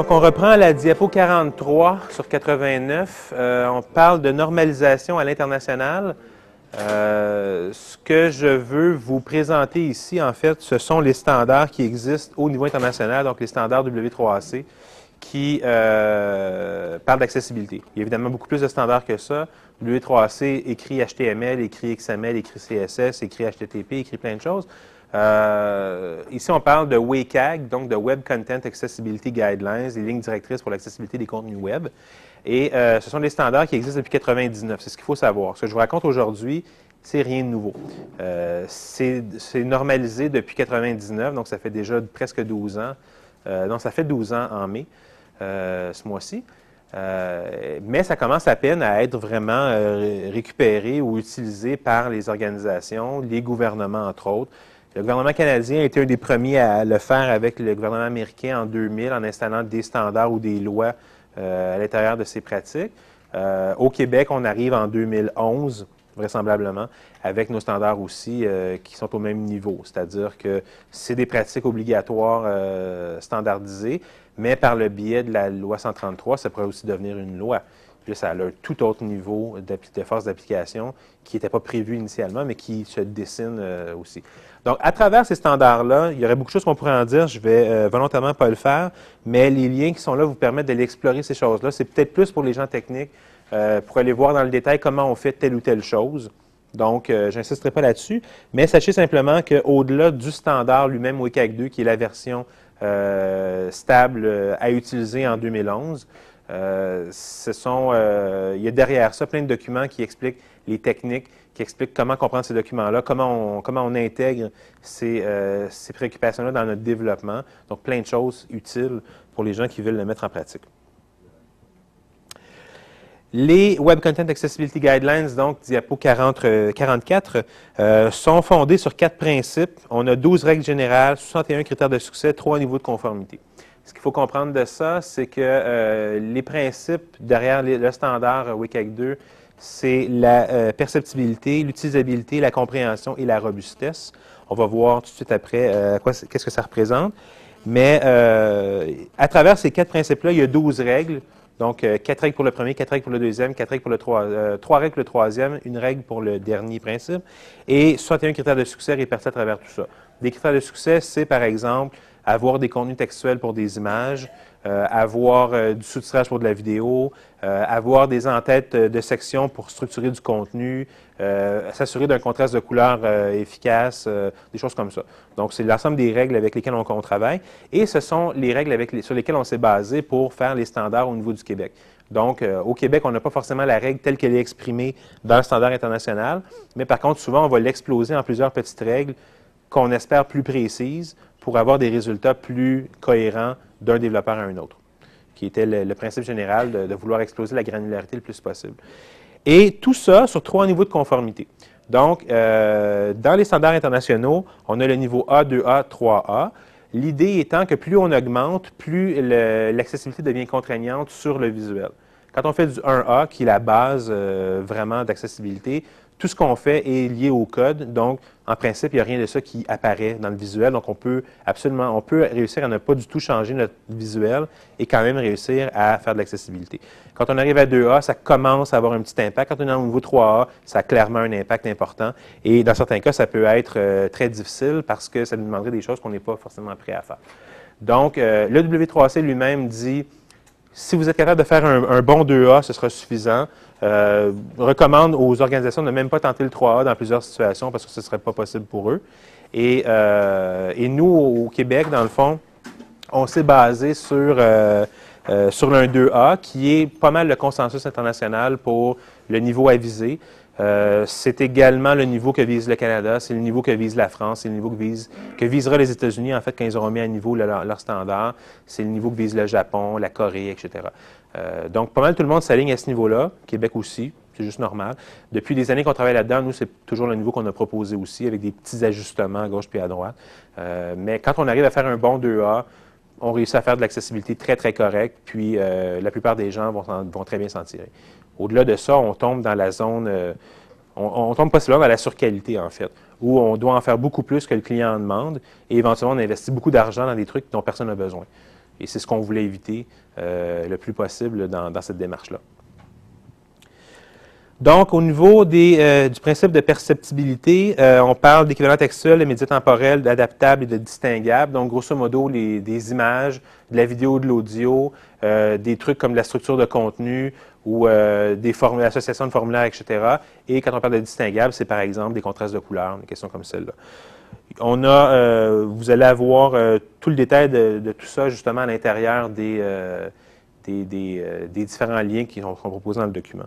Donc, on reprend la diapo 43 sur 89. Euh, on parle de normalisation à l'international. Euh, ce que je veux vous présenter ici, en fait, ce sont les standards qui existent au niveau international, donc les standards W3AC, qui euh, parlent d'accessibilité. Il y a évidemment beaucoup plus de standards que ça. W3AC écrit HTML, écrit XML, écrit CSS, écrit HTTP, écrit plein de choses. Euh, ici, on parle de WCAG, donc de Web Content Accessibility Guidelines, les lignes directrices pour l'accessibilité des contenus web. Et euh, ce sont des standards qui existent depuis 1999. C'est ce qu'il faut savoir. Ce que je vous raconte aujourd'hui, c'est rien de nouveau. Euh, c'est normalisé depuis 1999, donc ça fait déjà presque 12 ans. donc, ça fait 12 ans en mai, ce mois-ci. mais ça commence à peine à être vraiment récupéré ou utilisé par les organisations, les gouvernements, entre autres. Le gouvernement canadien a été un des premiers à le faire avec le gouvernement américain en 2000 en installant des standards ou des lois euh, à l'intérieur de ces pratiques. Euh, au Québec, on arrive en 2011, vraisemblablement, avec nos standards aussi euh, qui sont au même niveau. C'est-à-dire que c'est des pratiques obligatoires standardisées, mais par le biais de la loi 133, ça pourrait aussi devenir une loi. Puis ça a un tout autre niveau de force d'application qui n'était pas prévu initialement, mais qui se dessine aussi. Donc, à travers ces standards-là, il y aurait beaucoup de choses qu'on pourrait en dire. Je vais euh, volontairement pas le faire, mais les liens qui sont là vous permettent d'aller explorer ces choses-là. C'est peut-être plus pour les gens techniques euh, pour aller voir dans le détail comment on fait telle ou telle chose. Donc, euh, je n'insisterai pas là-dessus, mais sachez simplement qu'au-delà du standard lui-même WCAG 2, qui est la version stable à utiliser en 2011, ce sont, il y a derrière ça plein de documents qui expliquent les techniques, qui explique comment comprendre ces documents-là, comment on, comment on intègre ces, euh, ces préoccupations-là dans notre développement. Donc, plein de choses utiles pour les gens qui veulent le mettre en pratique. Les Web Content Accessibility Guidelines, donc diapo 40, 44, euh, euh, sont fondés sur quatre principes. On a 12 règles générales, 61 critères de succès, trois niveaux de conformité. Ce qu'il faut comprendre de ça, c'est que les principes derrière le standard WCAG 2 c'est la euh, perceptibilité, l'utilisabilité, la compréhension et la robustesse. On va voir tout de suite après euh, qu'est-ce que ça représente. Mais euh, à travers ces quatre principes-là, il y a 12 règles. Donc, quatre règles pour le premier, quatre règles pour le deuxième, quatre règles pour le troisième, trois règles le troisième, une règle pour le dernier principe, et 61 critères de succès répartis à travers tout ça. Des critères de succès, c'est par exemple avoir des contenus textuels pour des images, avoir euh, du sous-titrage pour de la vidéo, euh, avoir des entêtes de sections pour structurer du contenu, s'assurer d'un contraste de couleurs efficace, des choses comme ça. Donc, c'est l'ensemble des règles avec lesquelles on, travaille et ce sont les règles sur lesquelles on s'est basé pour faire les standards au niveau du Québec. Donc, au Québec, on n'a pas forcément la règle telle qu'elle est exprimée dans le standard international, mais par contre, souvent, on va l'exploser en plusieurs petites règles qu'on espère plus précises pour avoir des résultats plus cohérents d'un développeur à un autre, qui était le, principe général de, vouloir exploser la granularité le plus possible. Et tout ça sur trois niveaux de conformité. Donc, euh, dans les standards internationaux, on a le niveau A, 2A, 3A. L'idée étant que plus on augmente, plus l'accessibilité devient contraignante sur le visuel. Quand on fait du 1A, qui est la base euh, vraiment d'accessibilité, tout ce qu'on fait est lié au code. Donc, en principe, il n'y a rien de ça qui apparaît dans le visuel. Donc, on peut absolument, on peut réussir à ne pas du tout changer notre visuel et quand même réussir à faire de l'accessibilité. Quand on arrive à 2A, ça commence à avoir un petit impact. Quand on est au niveau 3A, ça a clairement un impact important. Et dans certains cas, ça peut être euh, très difficile parce que ça nous demanderait des choses qu'on n'est pas forcément prêt à faire. Donc, euh, le W3C lui-même dit si vous êtes capable de faire un, bon 2A, ce sera suffisant. Euh, recommande aux organisations de ne même pas tenter le 3A dans plusieurs situations parce que ce ne serait pas possible pour eux. Et, euh, nous, au Québec, dans le fond, on s'est basé sur, euh, sur un 2A qui est pas mal le consensus international pour le niveau à viser. Euh, c'est également le niveau que vise le Canada, c'est le niveau que vise la France, c'est le niveau que, vise, que visera les États-Unis, en fait, quand ils auront mis à niveau leur, leur standard. C'est le niveau que vise le Japon, la Corée, etc. Euh, donc, pas mal tout le monde s'aligne à ce niveau-là, Québec aussi, c'est juste normal. Depuis des années qu'on travaille là-dedans, nous, c'est toujours le niveau qu'on a proposé aussi, avec des petits ajustements à gauche puis à droite. Euh, mais quand on arrive à faire un bon 2A, on réussit à faire de l'accessibilité très, très correcte, puis la plupart des gens vont, très bien s'en tirer. Au-delà de ça, on tombe dans la zone, euh, on, tombe pas seulement dans la surqualité, en fait, où on doit en faire beaucoup plus que le client en demande et éventuellement on investit beaucoup d'argent dans des trucs dont personne n'a besoin. Et c'est ce qu'on voulait éviter le plus possible dans cette démarche-là. Donc, au niveau des, du principe de perceptibilité, on parle d'équivalent textuel, de médias temporels, d'adaptable et de distinguable. Donc, grosso modo, les, des images, de la vidéo, de l'audio, des trucs comme la structure de contenu, ou euh, des associations de formulaires, etc. Et quand on parle de distinguable, c'est par exemple des contrastes de couleurs, des questions comme celle-là. On a, euh, vous allez avoir euh, tout le détail de, tout ça justement à l'intérieur des, des, différents liens qui sont, proposés dans le document.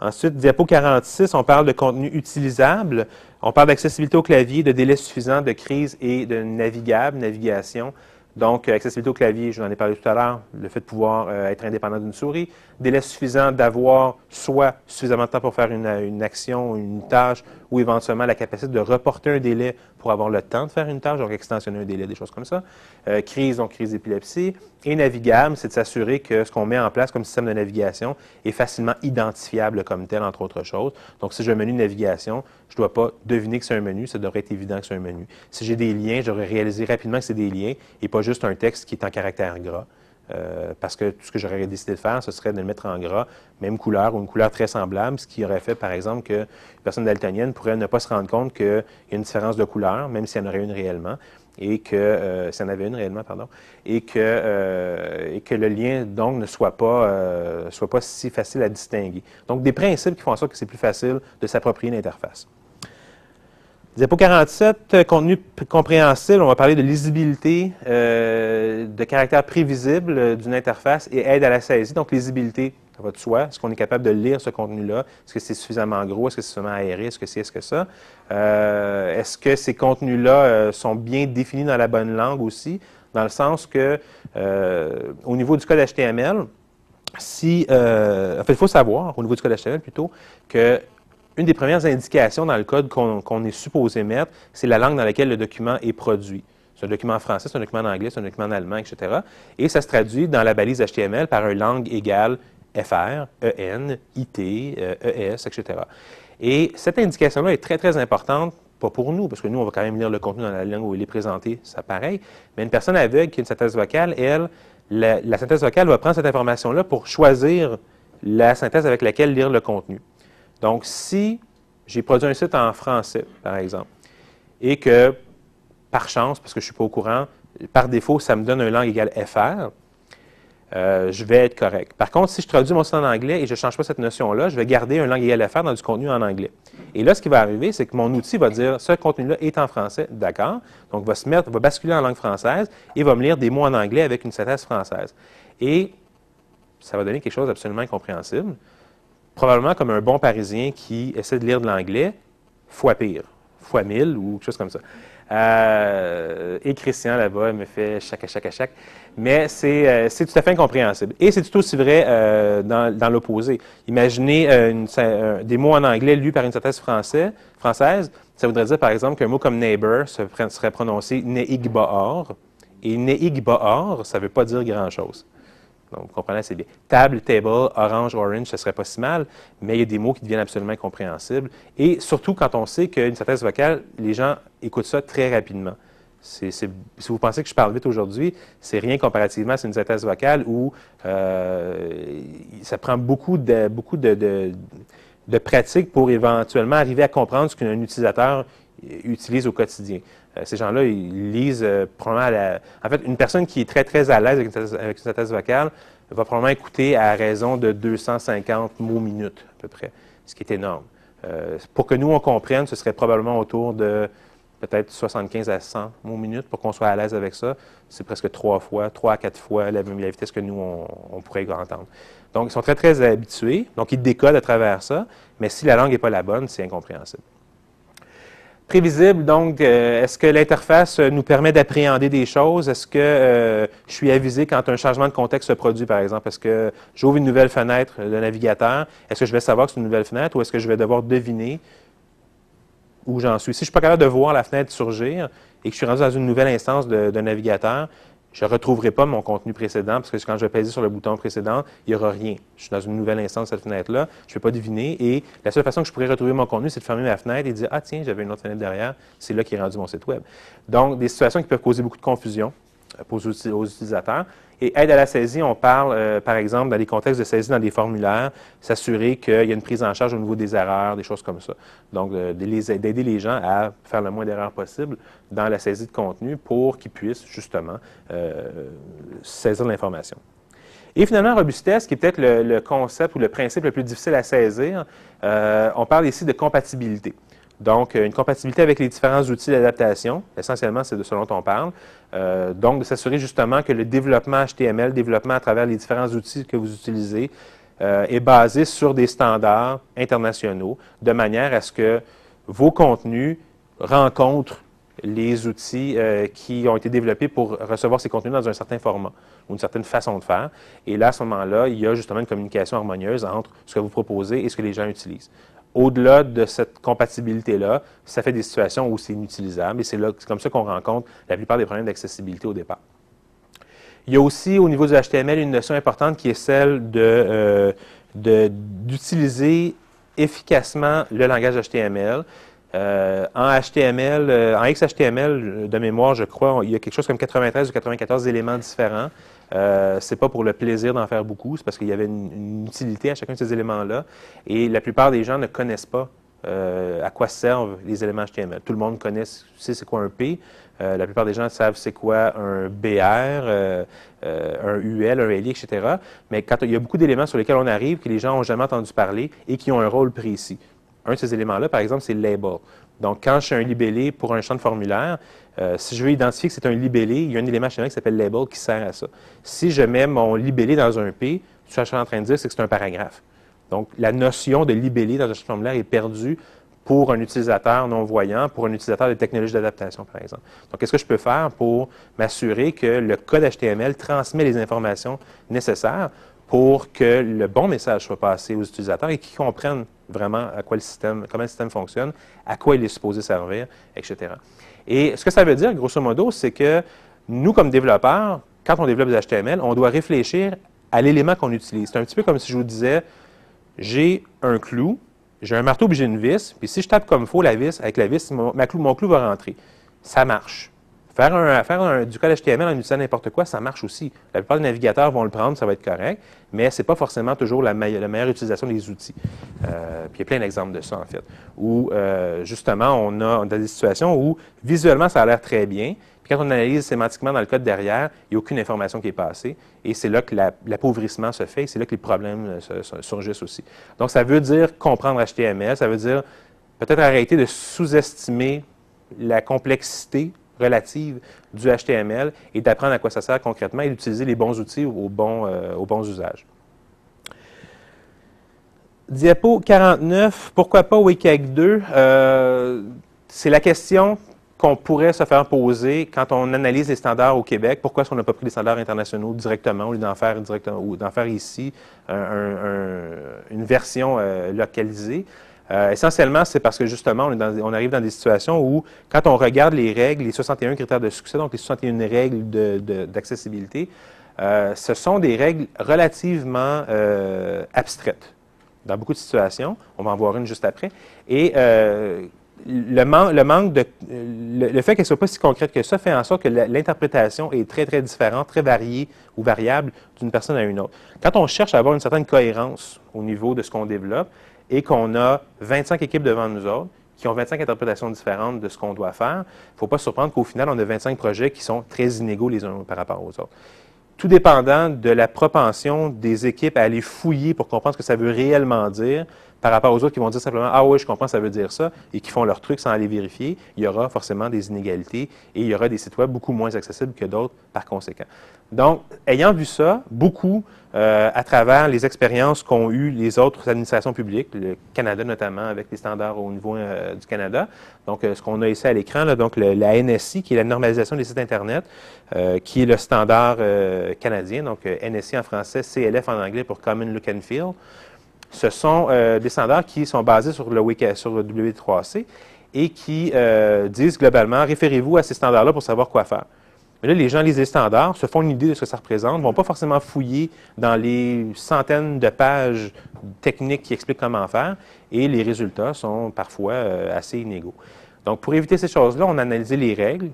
Ensuite, diapo 46, on parle de contenu utilisable. On parle d'accessibilité au clavier, de délai suffisant, de crise et de navigable, navigation. Donc, accessibilité au clavier, je vous en ai parlé tout à l'heure, le fait de pouvoir euh, être indépendant d'une souris, délai suffisant d'avoir soit suffisamment de temps pour faire une, une, action, une tâche, ou éventuellement la capacité de reporter un délai pour avoir le temps de faire une tâche, donc extensionner un délai, des choses comme ça. Euh, crise, donc crise d'épilepsie. Et navigable, c'est de s'assurer que ce qu'on met en place comme système de navigation est facilement identifiable comme tel, entre autres choses. Donc, si j'ai un menu de navigation, je ne dois pas deviner que c'est un menu, ça devrait être évident que c'est un menu. Si j'ai des liens, j'aurais réalisé rapidement que c'est des liens et pas juste un texte qui est en caractère gras. Euh, parce que tout ce que j'aurais décidé de faire, ce serait de le mettre en gras, même couleur ou une couleur très semblable, ce qui aurait fait, par exemple, qu'une personne daltonienne pourrait ne pas se rendre compte qu'il y a une différence de couleur, même s'il y en aurait une réellement, et que, euh, avait une réellement, pardon, et que, euh, et que le lien, donc, ne soit pas, soit pas si facile à distinguer. Donc, des principes qui font en sorte que c'est plus facile de s'approprier l'interface. Diapo 47, euh, contenu compréhensible, on va parler de lisibilité, euh, de caractère prévisible euh, d'une interface et aide à la saisie. Donc, lisibilité, ça va de soi. Est-ce qu'on est capable de lire ce contenu-là? Est-ce que c'est suffisamment gros? Est-ce que c'est suffisamment aéré? Est-ce que c'est, est-ce que ça? est-ce que ces contenus-là sont bien définis dans la bonne langue aussi? Dans le sens que, au niveau du code HTML, si, il faut savoir, au niveau du code HTML plutôt, que une des premières indications dans le code qu'on est supposé mettre, c'est la langue dans laquelle le document est produit. C'est un document en français, c'est un document en anglais, c'est un document en allemand, etc. Et ça se traduit dans la balise HTML par une langue égale FR, EN, IT, ES, etc. Et cette indication-là est très, très importante, pas pour nous, parce que nous, on va quand même lire le contenu dans la langue où il est présenté, c'est pareil, mais une personne aveugle qui a une synthèse vocale, elle, la, la synthèse vocale va prendre cette information-là pour choisir la synthèse avec laquelle lire le contenu. Donc, si j'ai produit un site en français, par exemple, et que, par chance, parce que je ne suis pas au courant, par défaut, ça me donne une langue égale FR, euh, je vais être correct. Par contre, si je traduis mon site en anglais et je ne change pas cette notion-là, je vais garder un langue égale FR dans du contenu en anglais. Et là, ce qui va arriver, c'est que mon outil va dire ce contenu-là est en français, d'accord? Donc, va se mettre, va basculer en langue française et va me lire des mots en anglais avec une synthèse française. Et ça va donner quelque chose d'absolument incompréhensible probablement comme un bon Parisien qui essaie de lire de l'anglais, fois pire, fois mille ou quelque chose comme ça. Euh, et Christian, là-bas, me fait chaque, chaque, chaque. Mais euh, c'est tout à fait incompréhensible. Et c'est tout aussi vrai euh, dans, l'opposé. Imaginez des mots en anglais lus par une synthèse française. Ça voudrait dire, par exemple, qu'un mot comme neighbor serait prononcé neigbaor. Et neigbaor, ça ne veut pas dire grand-chose. Donc, vous comprenez assez bien. Table, table, orange, orange, ce serait pas si mal, mais il y a des mots qui deviennent absolument incompréhensibles. Et surtout quand on sait qu'une synthèse vocale, les gens écoutent ça très rapidement. si vous pensez que je parle vite aujourd'hui, c'est rien comparativement à une synthèse vocale où euh, ça prend beaucoup de, beaucoup de, de pratique pour éventuellement arriver à comprendre ce qu'un utilisateur utilise au quotidien. Euh, ces gens-là, ils lisent euh, probablement à la... En fait, une personne qui est très, très à l'aise avec une synthèse vocale va probablement écouter à raison de 250 mots minutes, à peu près, ce qui est énorme. Euh, pour que nous, on comprenne, ce serait probablement autour de peut-être 75 à 100 mots minutes pour qu'on soit à l'aise avec ça. C'est presque trois fois, trois à quatre fois la, la vitesse que nous, on, on, pourrait entendre. Donc, ils sont très, très habitués. Donc, ils décodent à travers ça. Mais si la langue n'est pas la bonne, c'est incompréhensible. Prévisible, donc, euh, est-ce que l'interface nous permet d'appréhender des choses? Est-ce que euh, je suis avisé quand un changement de contexte se produit, par exemple? Est-ce que j'ouvre une nouvelle fenêtre de navigateur? Est-ce que je vais savoir que c'est une nouvelle fenêtre ou est-ce que je vais devoir deviner où j'en suis? Si je ne suis pas capable de voir la fenêtre surgir et que je suis rendu dans une nouvelle instance de navigateur, je ne retrouverai pas mon contenu précédent parce que quand je vais peser sur le bouton précédent, il n'y aura rien. Je suis dans une nouvelle instance de cette fenêtre-là, je ne vais pas deviner et la seule façon que je pourrais retrouver mon contenu, c'est de fermer ma fenêtre et de dire Ah, tiens, j'avais une autre fenêtre derrière, c'est là qu'est rendu mon site Web. Donc, des situations qui peuvent causer beaucoup de confusion. aux, aux utilisateurs. Et aide à la saisie, on parle, euh, par exemple, dans les contextes de saisie dans des formulaires, s'assurer qu'il y a une prise en charge au niveau des erreurs, des choses comme ça. Donc, d'aider les gens à faire le moins d'erreurs possible dans la saisie de contenu pour qu'ils puissent justement saisir l'information. Et finalement, robustesse, qui est peut-être le, concept ou le principe le plus difficile à saisir, euh, on parle ici de compatibilité. Donc, une compatibilité avec les différents outils d'adaptation, essentiellement, c'est de ce dont on parle. Euh, donc, de s'assurer justement que le développement HTML, développement à travers les différents outils que vous utilisez, euh, est basé sur des standards internationaux, de manière à ce que vos contenus rencontrent les outils euh, qui ont été développés pour recevoir ces contenus dans un certain format ou une certaine façon de faire. Et là, à ce moment-là, il y a justement une communication harmonieuse entre ce que vous proposez et ce que les gens utilisent. Au-delà de cette compatibilité-là, ça fait des situations où c'est inutilisable et c'est comme ça qu'on rencontre la plupart des problèmes d'accessibilité au départ. Il y a aussi au niveau du HTML une notion importante qui est celle de, euh, d'utiliser efficacement le langage HTML. Euh, en HTML, euh, en XHTML, de mémoire, je crois, il y a quelque chose comme 93 ou 94 éléments différents. Euh, c'est pas pour le plaisir d'en faire beaucoup, c'est parce qu'il y avait une, utilité à chacun de ces éléments-là. Et la plupart des gens ne connaissent pas à quoi servent les éléments HTML. Tout le monde connaît, sait c'est quoi un P. la plupart des gens savent c'est quoi un BR, un UL, un LI, etc. Mais il y a beaucoup d'éléments sur lesquels on arrive que les gens n'ont jamais entendu parler et qui ont un rôle précis. Un de ces éléments-là, par exemple, c'est le label. Donc, quand je suis un libellé pour un champ de formulaire, euh, si je veux identifier que c'est un libellé, il y a un élément HTML qui s'appelle label qui sert à ça. Si je mets mon libellé dans un P, ce que je suis en train de dire, c'est que c'est un paragraphe. Donc, la notion de libellé dans un formulaire est perdue pour un utilisateur non-voyant, pour un utilisateur de technologie d'adaptation, par exemple. Donc, qu'est-ce que je peux faire pour m'assurer que le code HTML transmet les informations nécessaires pour que le bon message soit passé aux utilisateurs et qu'ils comprennent vraiment à quoi le système, comment le système fonctionne, à quoi il est supposé servir, etc. Et ce que ça veut dire, grosso modo, c'est que nous, comme développeurs, quand on développe des HTML, on doit réfléchir à l'élément qu'on utilise. C'est un petit peu comme si je vous disais, j'ai un clou, j'ai un marteau, puis j'ai une vis, puis si je tape comme il faut la vis, avec la vis, mon, clou, mon clou va rentrer. Ça marche. Faire, un, faire du code HTML en utilisant n'importe quoi, ça marche aussi. La plupart des navigateurs vont le prendre, ça va être correct, mais ce n'est pas forcément toujours la, meilleure, utilisation des outils. Euh, puis il y a plein d'exemples de ça, en fait, où euh, justement, on a, des situations où visuellement, ça a l'air très bien, puis quand on analyse sémantiquement dans le code derrière, il n'y a aucune information qui est passée, et c'est là que l'appauvrissement se fait, c'est là que les problèmes euh, surgissent aussi. Donc, ça veut dire comprendre HTML, ça veut dire peut-être arrêter de sous-estimer la complexité relative du HTML et d'apprendre à quoi ça sert concrètement et d'utiliser les bons outils euh, aux bons usages. Diapo 49, pourquoi pas WCAG 2? Euh, c'est la question qu'on pourrait se faire poser quand on analyse les standards au Québec. Pourquoi est-ce qu'on n'a pas pris les standards internationaux directement au lieu d'en faire, directement, ou d'en faire ici une version euh, localisée? Euh, essentiellement, c'est parce que justement, on, arrive dans des situations où, quand on regarde les règles, les 61 critères de succès, donc les 61 règles d'accessibilité, euh, ce sont des règles relativement euh, abstraites dans beaucoup de situations. On va en voir une juste après. Et le, manque de. Le, fait qu'elle ne soit pas si concrète que ça fait en sorte que l'interprétation est très, très différente, très variée ou variable d'une personne à une autre. Quand on cherche à avoir une certaine cohérence au niveau de ce qu'on développe, et qu'on a 25 équipes devant nous autres qui ont 25 interprétations différentes de ce qu'on doit faire, il ne faut pas se surprendre qu'au final, on a 25 projets qui sont très inégaux les uns par rapport aux autres. Tout dépendant de la propension des équipes à aller fouiller pour comprendre ce que ça veut réellement dire, par rapport aux autres qui vont dire simplement Ah oui, je comprends, ça veut dire ça, et qui font leur truc sans aller vérifier, il y aura forcément des inégalités et il y aura des sites web beaucoup moins accessibles que d'autres par conséquent. Donc, ayant vu ça, beaucoup, euh, à travers les expériences qu'ont eues les autres administrations publiques, le Canada notamment, avec les standards au niveau euh, du Canada, donc euh, ce qu'on a ici à l'écran, donc la NSI, qui est la normalisation des sites Internet, qui est le standard canadien, donc NSI en français, CLF en anglais pour Common Look and Feel ce sont des standards qui sont basés sur le, sur le W3C et qui disent globalement, référez-vous à ces standards-là pour savoir quoi faire. Mais là, les gens lisent les standards, se font une idée de ce que ça représente, ne vont pas forcément fouiller dans les centaines de pages techniques qui expliquent comment faire, et les résultats sont parfois euh, assez inégaux. Donc, pour éviter ces choses-là, on a analysé les règles,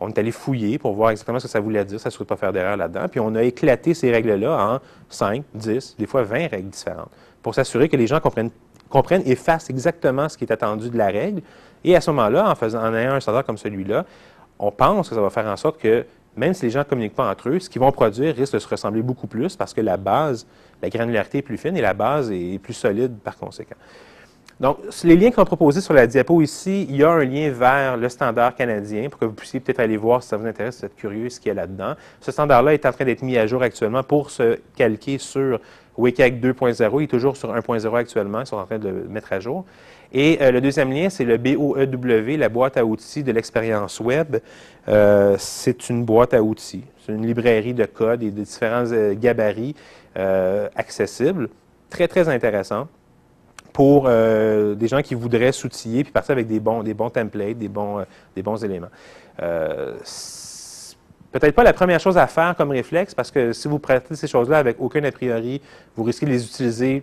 on est allé fouiller pour voir exactement ce que ça voulait dire, ça ne pas faire d'erreur là-dedans. Puis on a éclaté ces règles-là en 5, 10, des fois 20 règles différentes pour s'assurer que les gens comprennent, et fassent exactement ce qui est attendu de la règle. Et à ce moment-là, en, en ayant un standard comme celui-là, on pense que ça va faire en sorte que même si les gens ne communiquent pas entre eux, ce qu'ils vont produire risque de se ressembler beaucoup plus parce que la base, la granularité est plus fine et la base est plus solide par conséquent. Donc, les liens qu'on a proposés sur la diapo ici, il y a un lien vers le standard canadien pour que vous puissiez peut-être aller voir si ça vous intéresse, si vous êtes curieux, ce qu'il y a là-dedans. Ce standard-là est en train d'être mis à jour actuellement pour se calquer sur WCAG 2.0. Il est toujours sur 1.0 actuellement. Ils sont en train de le mettre à jour. Et euh, le deuxième lien, c'est le BOEW, la boîte à outils de l'expérience web. Euh, c'est une boîte à outils. C'est une librairie de code et de différents euh, gabarits accessibles. Très, très intéressant pour des gens qui voudraient s'outiller puis partir avec des bons, des bons templates, des bons, des bons éléments peut-être pas la première chose à faire comme réflexe, parce que si vous prêtez ces choses-là avec aucun a priori, vous risquez de les utiliser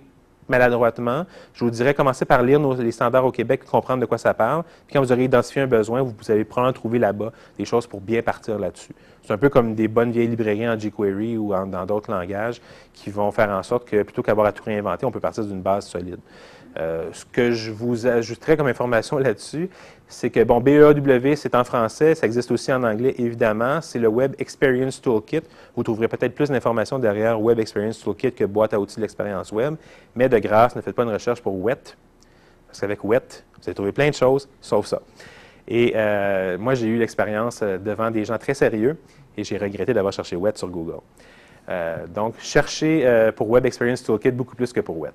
maladroitement. Je vous dirais, commencez par lire les standards au Québec, comprendre de quoi ça parle. Puis quand vous aurez identifié un besoin, vous, allez probablement trouver là-bas des choses pour bien partir là-dessus. C'est un peu comme des bonnes vieilles librairies en jQuery ou dans d'autres langages qui vont faire en sorte que plutôt qu'avoir à tout réinventer, on peut partir d'une base solide. Euh, ce que je vous ajouterais comme information là-dessus, c'est que, bon, BEAW, c'est en français, ça existe aussi en anglais, évidemment. C'est le Web Experience Toolkit. Vous trouverez peut-être plus d'informations derrière Web Experience Toolkit que boîte à outils de l'expérience web. Mais de grâce, ne faites pas une recherche pour WET, parce qu'avec WET, vous allez trouver plein de choses, sauf ça. Et euh, moi, j'ai eu l'expérience euh, devant des gens très sérieux et j'ai regretté d'avoir cherché WET sur Google. donc, cherchez pour Web Experience Toolkit beaucoup plus que pour WET.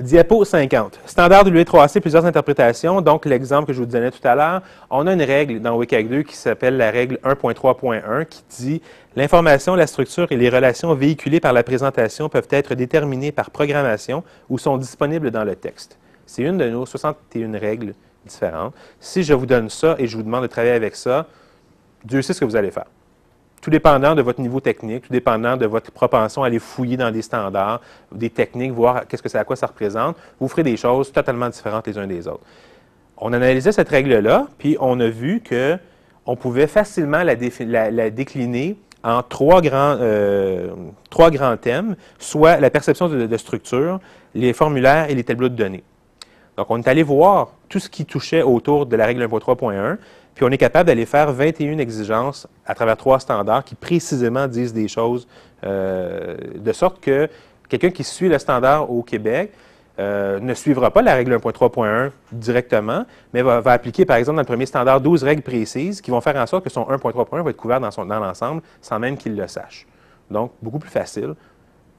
Diapo 50. Standard de l'UE3AC, plusieurs interprétations. Donc, l'exemple que je vous donnais tout à l'heure, on a une règle dans WCAG 2 qui s'appelle la règle 1.3.1 qui dit l'information, la structure et les relations véhiculées par la présentation peuvent être déterminées par programmation ou sont disponibles dans le texte. C'est une de nos 61 règles différentes. Si je vous donne ça et je vous demande de travailler avec ça, Dieu sait ce que vous allez faire tout dépendant de votre niveau technique, tout dépendant de votre propension à aller fouiller dans des standards, des techniques, voir qu'est-ce que c'est à quoi ça représente, vous ferez des choses totalement différentes les uns des autres. On analysait cette règle-là, puis on a vu que on pouvait facilement la, décliner en trois grands, euh, trois grands thèmes, soit la perception de, de, structure, les formulaires et les tableaux de données. Donc, on est allé voir tout ce qui touchait autour de la règle 1.3.1, puis on est capable d'aller faire 21 exigences à travers trois standards qui précisément disent des choses euh, de sorte que quelqu'un qui suit le standard au Québec euh, ne suivra pas la règle 1.3.1 directement, mais va, appliquer, par exemple, dans le premier standard, 12 règles précises qui vont faire en sorte que son 1.3.1 va être couvert dans, dans l'ensemble sans même qu'il le sache. Donc, beaucoup plus facile.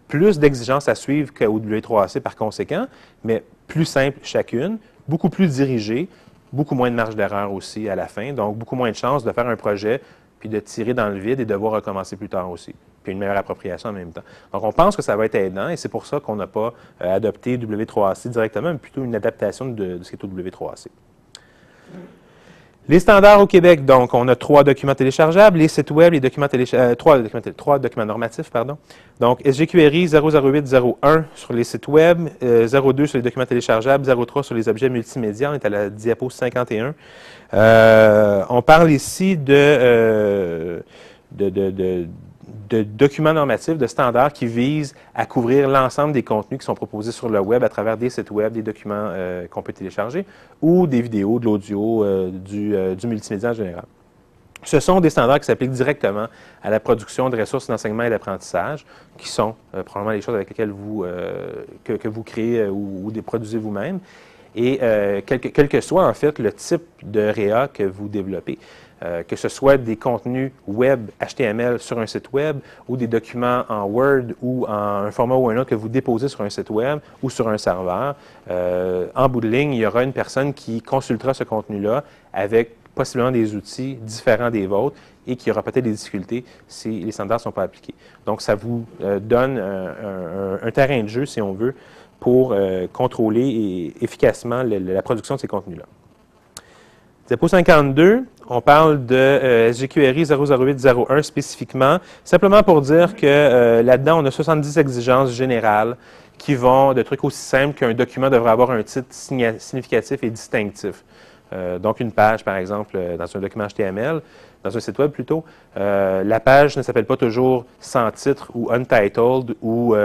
Plus d'exigences à suivre qu'au W3AC par conséquent, mais plus simple chacune, beaucoup plus dirigée, beaucoup moins de marge d'erreur aussi à la fin, donc beaucoup moins de chances de faire un projet puis de tirer dans le vide et devoir recommencer plus tard aussi, puis une meilleure appropriation en même temps. Donc, on pense que ça va être aidant et c'est pour ça qu'on n'a pas euh, adopté W3AC directement, mais plutôt une adaptation de, de ce qui est au W3AC. Les standards au Québec, donc, on a trois documents téléchargeables, les sites web, les documents téléchargeables, euh, trois, documents, normatifs, pardon. Donc, SGQRI 00801 sur les sites web, 02 euh, sur les documents téléchargeables, 03 sur les objets multimédia. On est à la diapo 51. Euh, on parle ici de documents normatifs, de standards qui visent à couvrir l'ensemble des contenus qui sont proposés sur le web à travers des sites web, des documents euh, qu'on peut télécharger ou des vidéos, de l'audio, euh, du, euh, du, multimédia en général. Ce sont des standards qui s'appliquent directement à la production de ressources d'enseignement et d'apprentissage, qui sont probablement les choses avec lesquelles vous, que, vous créez ou, ou produisez vous-même. Et quel que, quel, que, soit en fait le type de réa que vous développez. Euh, que ce soit des contenus web HTML sur un site web ou des documents en Word ou en un format ou un autre que vous déposez sur un site web ou sur un serveur. Euh, en bout de ligne, il y aura une personne qui consultera ce contenu-là avec possiblement des outils différents des vôtres et qui aura peut-être des difficultés si les standards ne sont pas appliqués. Donc, ça vous euh, donne un, terrain de jeu, si on veut, pour contrôler efficacement la production de ces contenus-là. Diapo 52, on parle de euh, SGQRI 00801 spécifiquement, simplement pour dire que euh, là-dedans, on a 70 exigences générales qui vont de trucs aussi simples qu'un document devrait avoir un titre significatif et distinctif. donc, une page, par exemple, dans un document HTML, dans un site web plutôt, la page ne s'appelle pas toujours sans titre ou untitled ou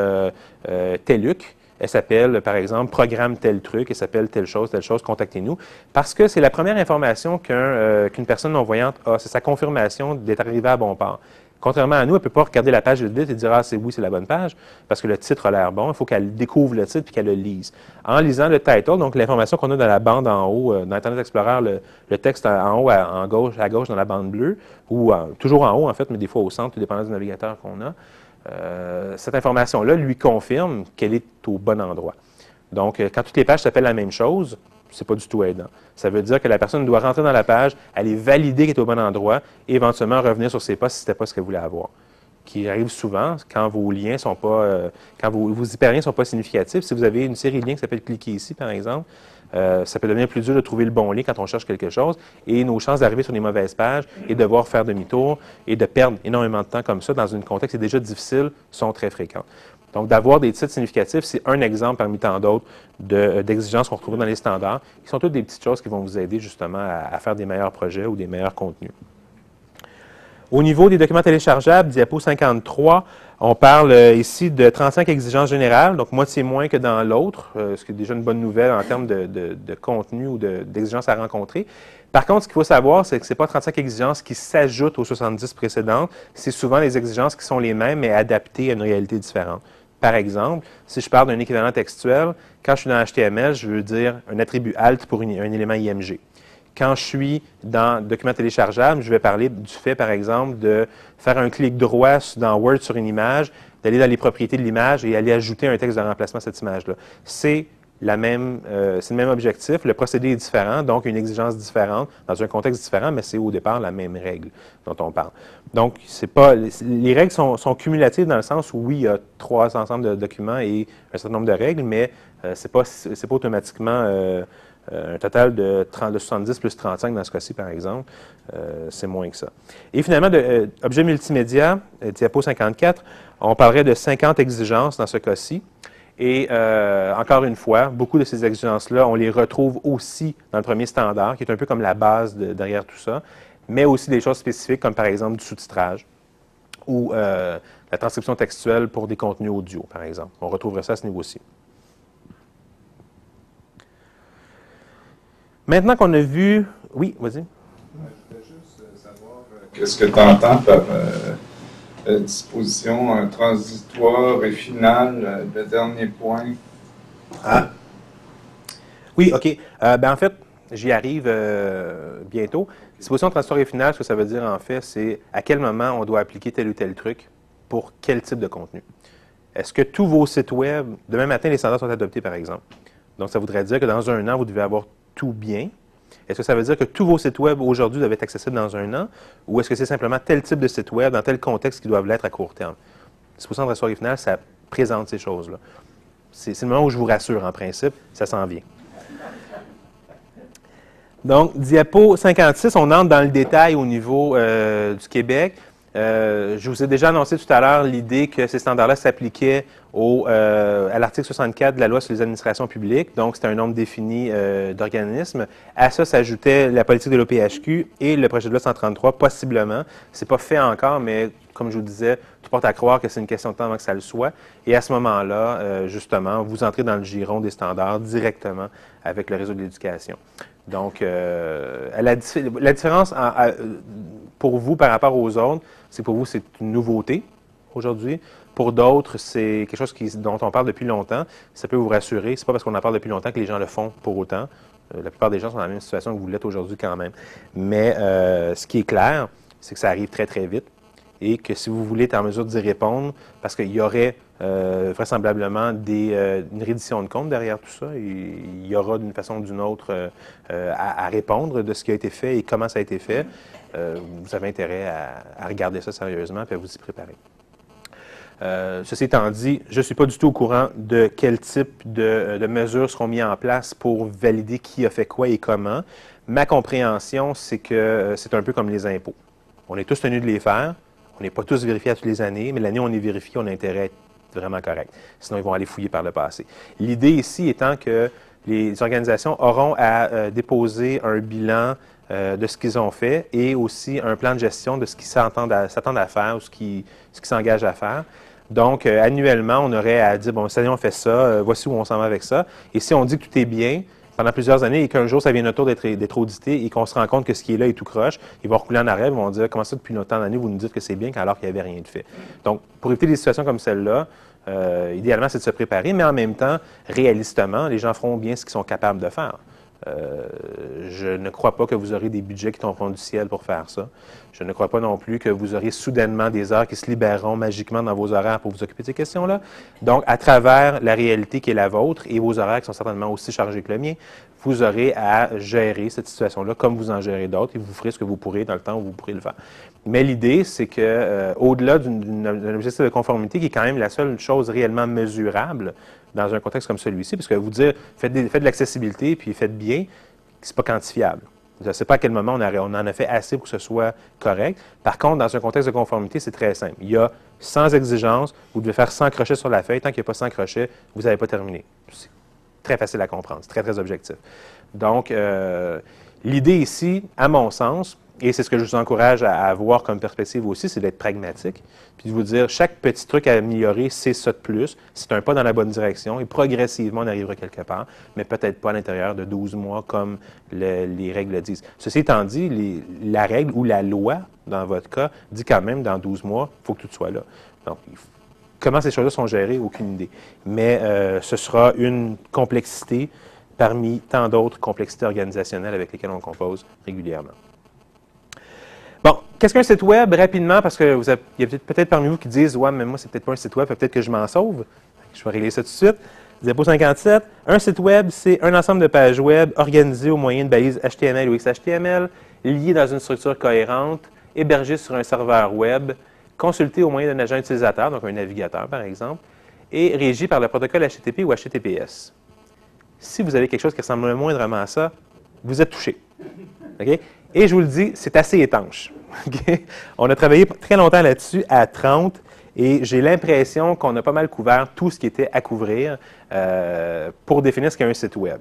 TELUC elle s'appelle, par exemple, programme tel truc, elle s'appelle telle chose, telle chose, contactez-nous. Parce que c'est la première information euh, qu'une personne non-voyante a, c'est sa confirmation d'être arrivée à bon port. Contrairement à nous, elle ne peut pas regarder la page de et dire Ah, c'est oui, c'est la bonne page, parce que le titre a l'air bon. Il faut qu'elle découvre le titre et qu'elle le lise. En lisant le title, donc l'information qu'on a dans la bande en haut, euh, dans Internet Explorer, le, texte en haut, à, gauche, à gauche dans la bande bleue, ou toujours en haut en fait, mais des fois au centre, tout dépendant du navigateur qu'on a. Euh, cette information-là lui confirme qu'elle est au bon endroit. Donc, euh, quand toutes les pages s'appellent la même chose, ce n'est pas du tout aidant. Ça veut dire que la personne doit rentrer dans la page, aller valider qu'elle est au bon endroit et éventuellement revenir sur ses pas si ce n'était pas ce qu'elle voulait avoir. Qui arrive souvent quand vos liens sont pas, euh, quand vos, vos hyperliens ne sont pas significatifs. Si vous avez une série de liens qui s'appelle cliquer ici, par exemple, euh, ça peut devenir plus dur de trouver le bon lien quand on cherche quelque chose et nos chances d'arriver sur les mauvaises pages et de devoir faire demi-tour et de perdre énormément de temps comme ça dans un contexte qui est déjà difficile sont très fréquents. Donc, d'avoir des titres significatifs, c'est un exemple parmi tant d'autres euh, d'exigences qu'on retrouve dans les standards, qui sont toutes des petites choses qui vont vous aider justement à faire des meilleurs projets ou des meilleurs contenus. Au niveau des documents téléchargeables, diapo 53, on parle euh, ici de 35 exigences générales, donc moitié moins que dans l'autre, euh, ce qui est déjà une bonne nouvelle en termes de, contenu ou d'exigences à rencontrer. Par contre, ce qu'il faut savoir, c'est que ce n'est pas 35 exigences qui s'ajoutent aux 70 précédentes, c'est souvent les exigences qui sont les mêmes mais adaptées à une réalité différente. Par exemple, si je parle d'un équivalent textuel, quand je suis dans HTML, je veux dire un attribut alt pour un élément IMG. Quand je suis dans document téléchargeable, je vais parler du fait, par exemple, de faire un clic droit dans Word sur une image, d'aller dans les propriétés de l'image et aller ajouter un texte de remplacement à cette image-là. C'est la même, euh, c'est le même objectif, le procédé est différent, donc une exigence différente, dans un contexte différent, mais c'est au départ la même règle dont on parle. Donc, c'est pas, les règles sont, cumulatives dans le sens où, oui, il y a trois ensembles de documents et un certain nombre de règles, mais euh, ce n'est pas, pas, automatiquement euh, un total de, 30, 70 plus 35 dans ce cas-ci, par exemple, euh, c'est moins que ça. Et finalement, euh, objet multimédia, diapo 54, on parlerait de 50 exigences dans ce cas-ci. Et encore une fois, beaucoup de ces exigences-là, on les retrouve aussi dans le premier standard, qui est un peu comme la base derrière tout ça, mais aussi des choses spécifiques comme par exemple du sous-titrage ou la transcription textuelle pour des contenus audio, par exemple. On retrouverait ça à ce niveau-ci. Maintenant qu'on a vu. Oui, vas-y. Je voulais juste euh, savoir euh, qu'est-ce que tu entends par euh, disposition transitoire et finale, le dernier point? Ah. Oui, OK. ben, en fait, j'y arrive bientôt. Disposition transitoire et finale, ce que ça veut dire, en fait, c'est à quel moment on doit appliquer tel ou tel truc pour quel type de contenu. Est-ce que tous vos sites Web, demain matin, les standards sont adoptés, par exemple? Donc, ça voudrait dire que dans un an, vous devez avoir tout bien? Est-ce que ça veut dire que tous vos sites Web aujourd'hui doivent être accessibles dans un an? Ou est-ce que c'est simplement tel type de site Web dans tel contexte qui doivent l'être à court terme? 10 de soirée finale, ça présente ces choses-là. C'est le moment où je vous rassure, en principe, ça s'en vient. Donc, diapo 56, on entre dans le détail au niveau euh, du Québec. Euh, je vous ai déjà annoncé tout à l'heure l'idée que ces standards-là s'appliquaient euh, à l'article 64 de la loi sur les administrations publiques. Donc, c'était un nombre défini euh, d'organismes. À ça s'ajoutait la politique de l'OPHQ et le projet de loi 133, possiblement. C'est pas fait encore, mais comme je vous disais, tout porte à croire que c'est une question de temps avant que ça le soit. Et à ce moment-là, justement, vous entrez dans le giron des standards directement avec le réseau de l'éducation. Donc, la, la, différence pour vous par rapport aux autres, c'est pour vous, c'est une nouveauté aujourd'hui. Pour d'autres, c'est quelque chose dont on parle depuis longtemps. Ça peut vous rassurer. C'est pas parce qu'on en parle depuis longtemps que les gens le font pour autant. Euh, la plupart des gens sont dans la même situation que vous l'êtes aujourd'hui quand même. Mais euh, ce qui est clair, c'est que ça arrive très, très vite et que si vous voulez être en mesure d'y répondre, parce qu'il y aurait euh, vraisemblablement des, une reddition de compte derrière tout ça, il y aura d'une façon ou d'une autre à, répondre de ce qui a été fait et comment ça a été fait. Euh, vous avez intérêt à, regarder ça sérieusement et à vous y préparer. Euh, ceci étant dit, je ne suis pas du tout au courant de quel type de, mesures seront mises en place pour valider qui a fait quoi et comment. Ma compréhension, c'est que euh, c'est un peu comme les impôts. On est tous tenus de les faire. On n'est pas tous vérifiés à toutes les années, mais l'année où on est vérifié, on a intérêt à être vraiment correct. Sinon, ils vont aller fouiller par le passé. L'idée ici étant que les organisations auront à déposer un bilan de ce qu'ils ont fait et aussi un plan de gestion de ce qu'ils s'attendent à, faire ou ce qu'ils s'engagent à faire. Donc, annuellement, on aurait à dire, bon, cette année, on fait ça, voici où on s'en va avec ça. Et si on dit que tout est bien, pendant plusieurs années et qu'un jour, ça vient notre tour d'être audité et qu'on se rend compte que ce qui est là est tout croche, ils vont reculer en arrière, ils vont dire Comment ça, depuis autant d'années, vous nous dites que c'est bien alors qu'il n'y avait rien de fait. Donc, pour éviter des situations comme celle-là, euh, idéalement, c'est de se préparer, mais en même temps, réalistement, les gens feront bien ce qu'ils sont capables de faire. Euh, je ne crois pas que vous aurez des budgets qui tomberont du ciel pour faire ça. Je ne crois pas non plus que vous aurez soudainement des heures qui se libéreront magiquement dans vos horaires pour vous occuper de ces questions-là. Donc, à travers la réalité qui est la vôtre et vos horaires qui sont certainement aussi chargés que le mien, vous aurez à gérer cette situation-là comme vous en gérez d'autres et vous ferez ce que vous pourrez dans le temps où vous pourrez le faire. Mais l'idée, c'est que euh, au-delà d'un objectif de conformité, qui est quand même la seule chose réellement mesurable dans un contexte comme celui-ci, parce que vous dire faites, de l'accessibilité puis faites bien, c'est pas quantifiable. Je ne sais pas à quel moment on, en a fait assez pour que ce soit correct. Par contre, dans un contexte de conformité, c'est très simple. Il y a 100 exigences, vous devez faire 100 crochets sur la feuille. Tant qu'il n'y a pas 100 crochets, vous n'avez pas terminé très facile à comprendre. C'est très, très objectif. Donc, euh, l'idée ici, à mon sens, et c'est ce que je vous encourage à, avoir comme perspective aussi, c'est d'être pragmatique, puis de vous dire, chaque petit truc à améliorer, c'est ça de plus, c'est un pas dans la bonne direction, et progressivement, on arrivera quelque part, mais peut-être pas à l'intérieur de 12 mois, comme les règles le disent. Ceci étant dit, la règle ou la loi, dans votre cas, dit quand même, dans 12 mois, il faut que tout soit là. Donc, Comment ces choses-là sont gérées, aucune idée. Mais euh, ce sera une complexité parmi tant d'autres complexités organisationnelles avec lesquelles on compose régulièrement. Bon, qu'est-ce qu'un site web rapidement? Parce qu'il y a peut-être parmi vous qui disent Ouais, mais moi, c'est peut-être pas un site web, peut-être que je m'en sauve. Je vais régler ça tout de suite. Diapo 57. Un site web, c'est un ensemble de pages web organisées au moyen de balises HTML ou XHTML, liées dans une structure cohérente, hébergées sur un serveur web, consulté au moyen d'un agent utilisateur, donc un navigateur par exemple, et régi par le protocole HTTP ou HTTPS. Si vous avez quelque chose qui ressemble moindrement à ça, vous êtes touché. Et je vous le dis, c'est assez étanche. On a travaillé très longtemps là-dessus à 30 et j'ai l'impression qu'on a pas mal couvert tout ce qui était à couvrir euh, pour définir ce qu'est un site Web.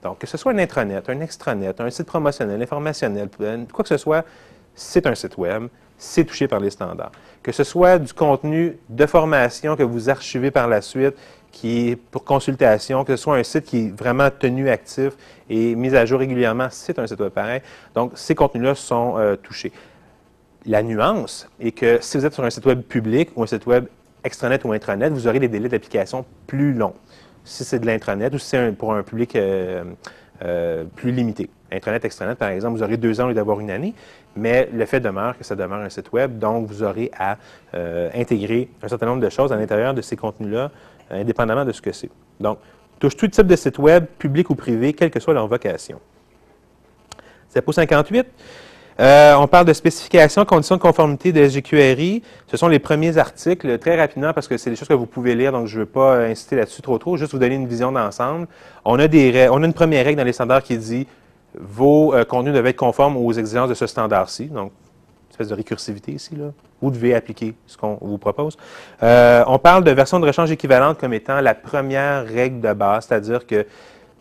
Donc, que ce soit un intranet, un extranet, un site promotionnel, informationnel, quoi que ce soit, c'est un site Web c'est touché par les standards. Que ce soit du contenu de formation que vous archivez par la suite, qui est pour consultation, que ce soit un site qui est vraiment tenu actif et mis à jour régulièrement, c'est un site web pareil. Donc, ces contenus-là sont euh, touchés. La nuance est que si vous êtes sur un site web public ou un site web extranet ou intranet, vous aurez des délais d'application plus longs. Si c'est de l'intranet ou si c'est pour un public euh, euh, plus limité. Intranet, extranet, par exemple, vous aurez deux ans au lieu d'avoir une année, mais le fait demeure que ça demeure un site Web, donc vous aurez à intégrer un certain nombre de choses à l'intérieur de ces contenus-là, indépendamment de ce que c'est. Donc, touche tout type de site Web, public ou privé, quelle que soit leur vocation. C'est pour 58. Euh, on parle de spécifications, conditions de conformité de SGQRI. Ce sont les premiers articles, très rapidement, parce que c'est des choses que vous pouvez lire, donc je ne veux pas insister là-dessus trop trop, juste vous donner une vision d'ensemble. On, a on a une première règle dans les standards qui dit vos euh, contenus doivent être conformes aux exigences de ce standard-ci. Donc, de récursivité ici, là. Vous devez appliquer ce qu'on vous propose. Euh, on parle de version de rechange équivalente comme étant la première règle de base, c'est-à-dire que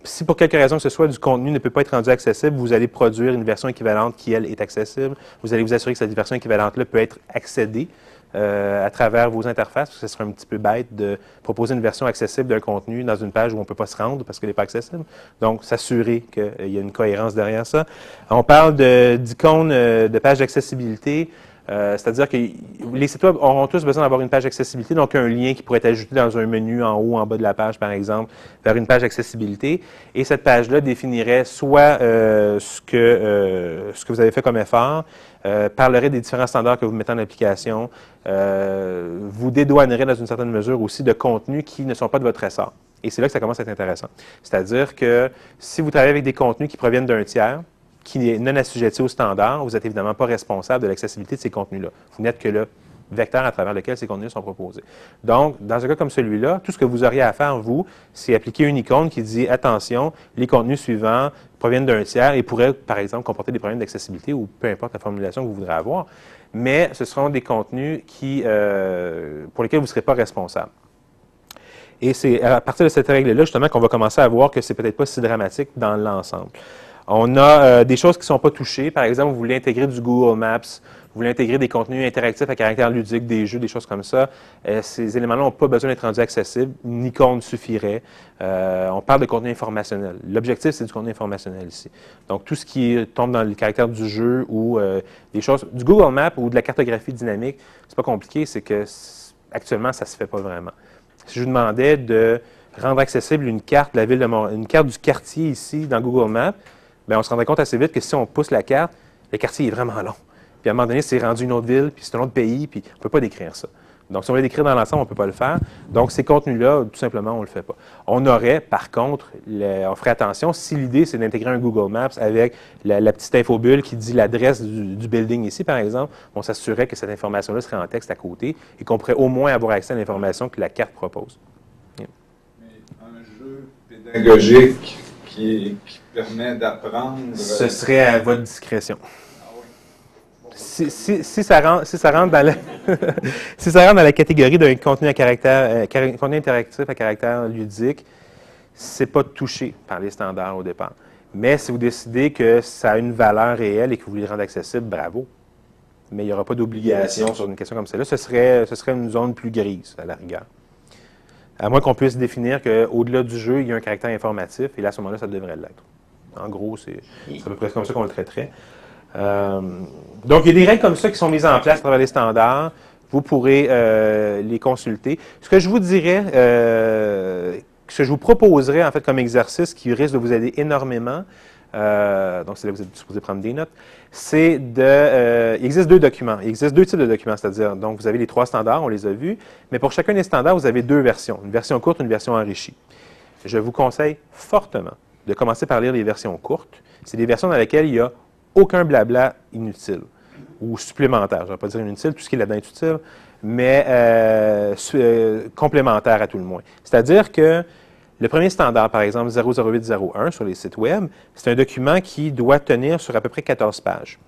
si pour quelque raison que ce soit du contenu ne peut pas être rendu accessible, vous allez produire une version équivalente qui, elle, est accessible. Vous allez vous assurer que cette version équivalente-là peut être accédée euh, à travers vos interfaces, ce serait un petit peu bête de proposer une version accessible d'un contenu dans une page où on ne peut pas se rendre parce qu'elle n'est pas accessible. Donc, s'assurer qu'il y a une cohérence derrière ça. On parle d'icônes de, de pages d'accessibilité. Euh, c'est-à-dire que les sites web auront tous besoin d'avoir une page d'accessibilité, donc un lien qui pourrait être ajouté dans un menu en haut, en bas de la page, par exemple, vers une page d'accessibilité. Et cette page-là définirait soit euh, ce, que, euh, ce que vous avez fait comme effort, parlerait des différents standards que vous mettez en application, vous dédouanerait dans une certaine mesure aussi de contenus qui ne sont pas de votre ressort. Et c'est là que ça commence à être intéressant. C'est-à-dire que si vous travaillez avec des contenus qui proviennent d'un tiers, qui est non assujetti au standard, vous n'êtes évidemment pas responsable de l'accessibilité de ces contenus-là. Vous n'êtes que le vecteur à travers lequel ces contenus sont proposés. Donc, dans un cas comme celui-là, tout ce que vous auriez à faire, vous, c'est appliquer une icône qui dit attention, les contenus suivants proviennent d'un tiers et pourraient, par exemple, comporter des problèmes d'accessibilité ou peu importe la formulation que vous voudrez avoir. Mais ce seront des contenus qui, euh, pour lesquels vous ne serez pas responsable. Et c'est à partir de cette règle-là, justement, qu'on va commencer à voir que c'est peut-être pas si dramatique dans l'ensemble. On a euh, des choses qui ne sont pas touchées. Par exemple, vous voulez intégrer du Google Maps, vous voulez intégrer des contenus interactifs à caractère ludique, des jeux, des choses comme ça. Euh, ces éléments-là n'ont pas besoin d'être rendus accessibles. Une icône suffirait. Euh, on parle de contenu informationnel. L'objectif, c'est du contenu informationnel ici. Donc, tout ce qui tombe dans le caractère du jeu ou des choses, du Google Maps ou de la cartographie dynamique, c'est pas compliqué, c'est que actuellement, ça se fait pas vraiment. Si je vous demandais de rendre accessible une carte de la ville une carte du quartier ici dans Google Maps, bien, on se rendrait compte assez vite que si on pousse la carte, le quartier est vraiment long. Puis à un moment donné, c'est rendu une autre ville, puis c'est un autre pays, puis on ne peut pas décrire ça. Donc, si on veut décrire dans l'ensemble, on ne peut pas le faire. Donc, ces contenus-là, tout simplement, on ne le fait pas. On aurait, par contre, on ferait attention, si l'idée, c'est d'intégrer un Google Maps avec la, petite infobulle qui dit l'adresse du, building ici, par exemple, on s'assurerait que cette information-là serait en texte à côté et qu'on pourrait au moins avoir accès à l'information que la carte propose. Mais un jeu pédagogique qui, qui permet d'apprendre. Ce serait à votre discrétion. Si, ça rentre, dans la, catégorie d'un contenu, à euh, contenu interactif à caractère ludique, c'est pas touché par les standards au départ. Mais si vous décidez que ça a une valeur réelle et que vous voulez le rendre accessible, bravo. Mais il n'y aura pas d'obligation sur une question comme celle-là. Ce serait, ce serait une zone plus grise, à la rigueur. À moins qu'on puisse définir qu'au-delà du jeu, il y a un caractère informatif, et là, à ce moment-là, ça devrait l'être. En gros, c'est à peu près comme ça qu'on le traiterait. Euh, donc, il y a des règles comme ça qui sont mises en place à travers les standards. Vous pourrez euh, les consulter. Ce que je vous dirais, euh, ce que je vous proposerais en fait comme exercice qui risque de vous aider énormément, donc c'est là que vous êtes supposé prendre des notes, c'est de... il existe deux documents. Il existe deux types de documents, c'est-à-dire, donc vous avez les trois standards, on les a vus, mais pour chacun des standards, vous avez deux versions, une version courte, une version enrichie. Je vous conseille fortement de commencer par lire les versions courtes. C'est des versions dans lesquelles il y a aucun blabla inutile ou supplémentaire. Je ne vais pas dire inutile, tout ce qui est là-dedans est utile, mais euh, euh, complémentaire à tout le moins. C'est-à-dire que le premier standard, par exemple 00801 sur les sites Web, c'est un document qui doit tenir sur à peu près 14 pages.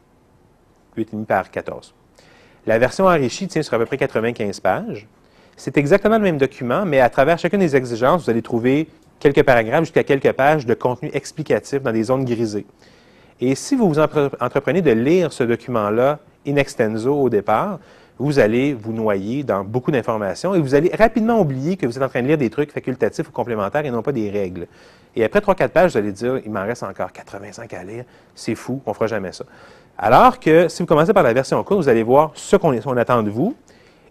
8,5 par 14. La version enrichie tient sur à peu près 95 pages. C'est exactement le même document, mais à travers chacune des exigences, vous allez trouver quelques paragraphes jusqu'à quelques pages de contenu explicatif dans des zones grisées. Et si vous vous entreprenez de lire ce document-là in extenso au départ, vous allez vous noyer dans beaucoup d'informations et vous allez rapidement oublier que vous êtes en train de lire des trucs facultatifs ou complémentaires et non pas des règles. Et après 3-4 pages, vous allez dire, il m'en reste encore 85 à lire, c'est fou, on ne fera jamais ça. Alors que si vous commencez par la version courte, vous allez voir ce qu'on attend de vous,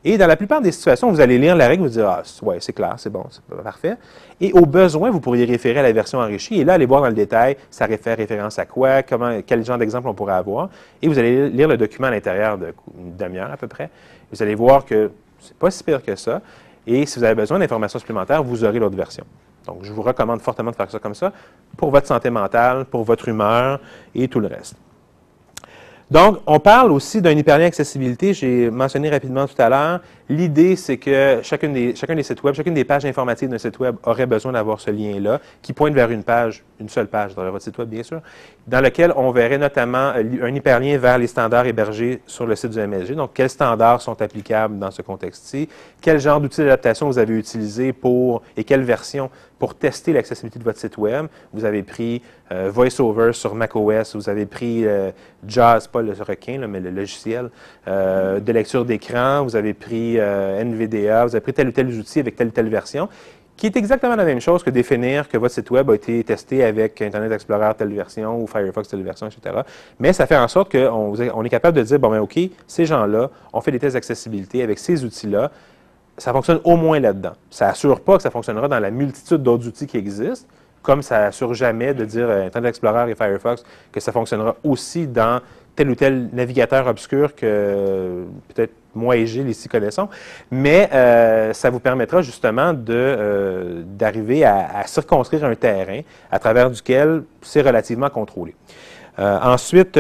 et dans la plupart des situations, vous allez lire la règle, vous dire Ah, ouais, c'est clair, c'est bon, c'est parfait. Et au besoin, vous pourriez référer à la version enrichie et là, aller voir dans le détail, ça réfère référence à quoi, quel genre d'exemple on pourrait avoir. Et vous allez lire le document à l'intérieur d'une demi-heure à peu près. Vous allez voir que c'est pas si pire que ça. Et si vous avez besoin d'informations supplémentaires, vous aurez l'autre version. Donc, je vous recommande fortement de faire ça comme ça pour votre santé mentale, pour votre humeur et tout le reste. Donc, on parle aussi d'un hyperlien accessibilité. J'ai mentionné rapidement tout à l'heure. L'idée, c'est que chacune des, chacun des sites web, chacune des pages informatives d'un site web aurait besoin d'avoir ce lien-là qui pointe vers une page, une seule page dans votre site web, bien sûr, dans lequel on verrait notamment un hyperlien vers les standards hébergés sur le site du MSG. Donc, quels standards sont applicables dans ce contexte-ci? Quel genre d'outils d'adaptation vous avez utilisé pour, et quelle version pour tester l'accessibilité de votre site web? Vous avez pris euh, VoiceOver sur macOS, vous avez pris euh, JAWS, pas le requin, mais le logiciel euh, de lecture d'écran, vous avez pris NVDA, vous avez pris tel ou tel outil avec telle ou telle version, qui est exactement la même chose que définir que votre site web a été testé avec Internet Explorer telle version ou Firefox telle version, etc. Mais ça fait en sorte qu'on on est capable de dire, bon, ben, OK, ces gens-là ont fait des tests d'accessibilité avec ces outils-là ça fonctionne au moins là-dedans. Ça assure pas que ça fonctionnera dans la multitude d'autres outils qui existent, comme ça assure jamais de dire euh, Internet Explorer et Firefox que ça fonctionnera aussi dans tel ou tel navigateur obscur que peut-être moi et Gilles ici connaissons, mais euh, ça vous permettra justement de, euh, d'arriver à, circonscrire un terrain à travers duquel c'est relativement contrôlé. Euh, ensuite,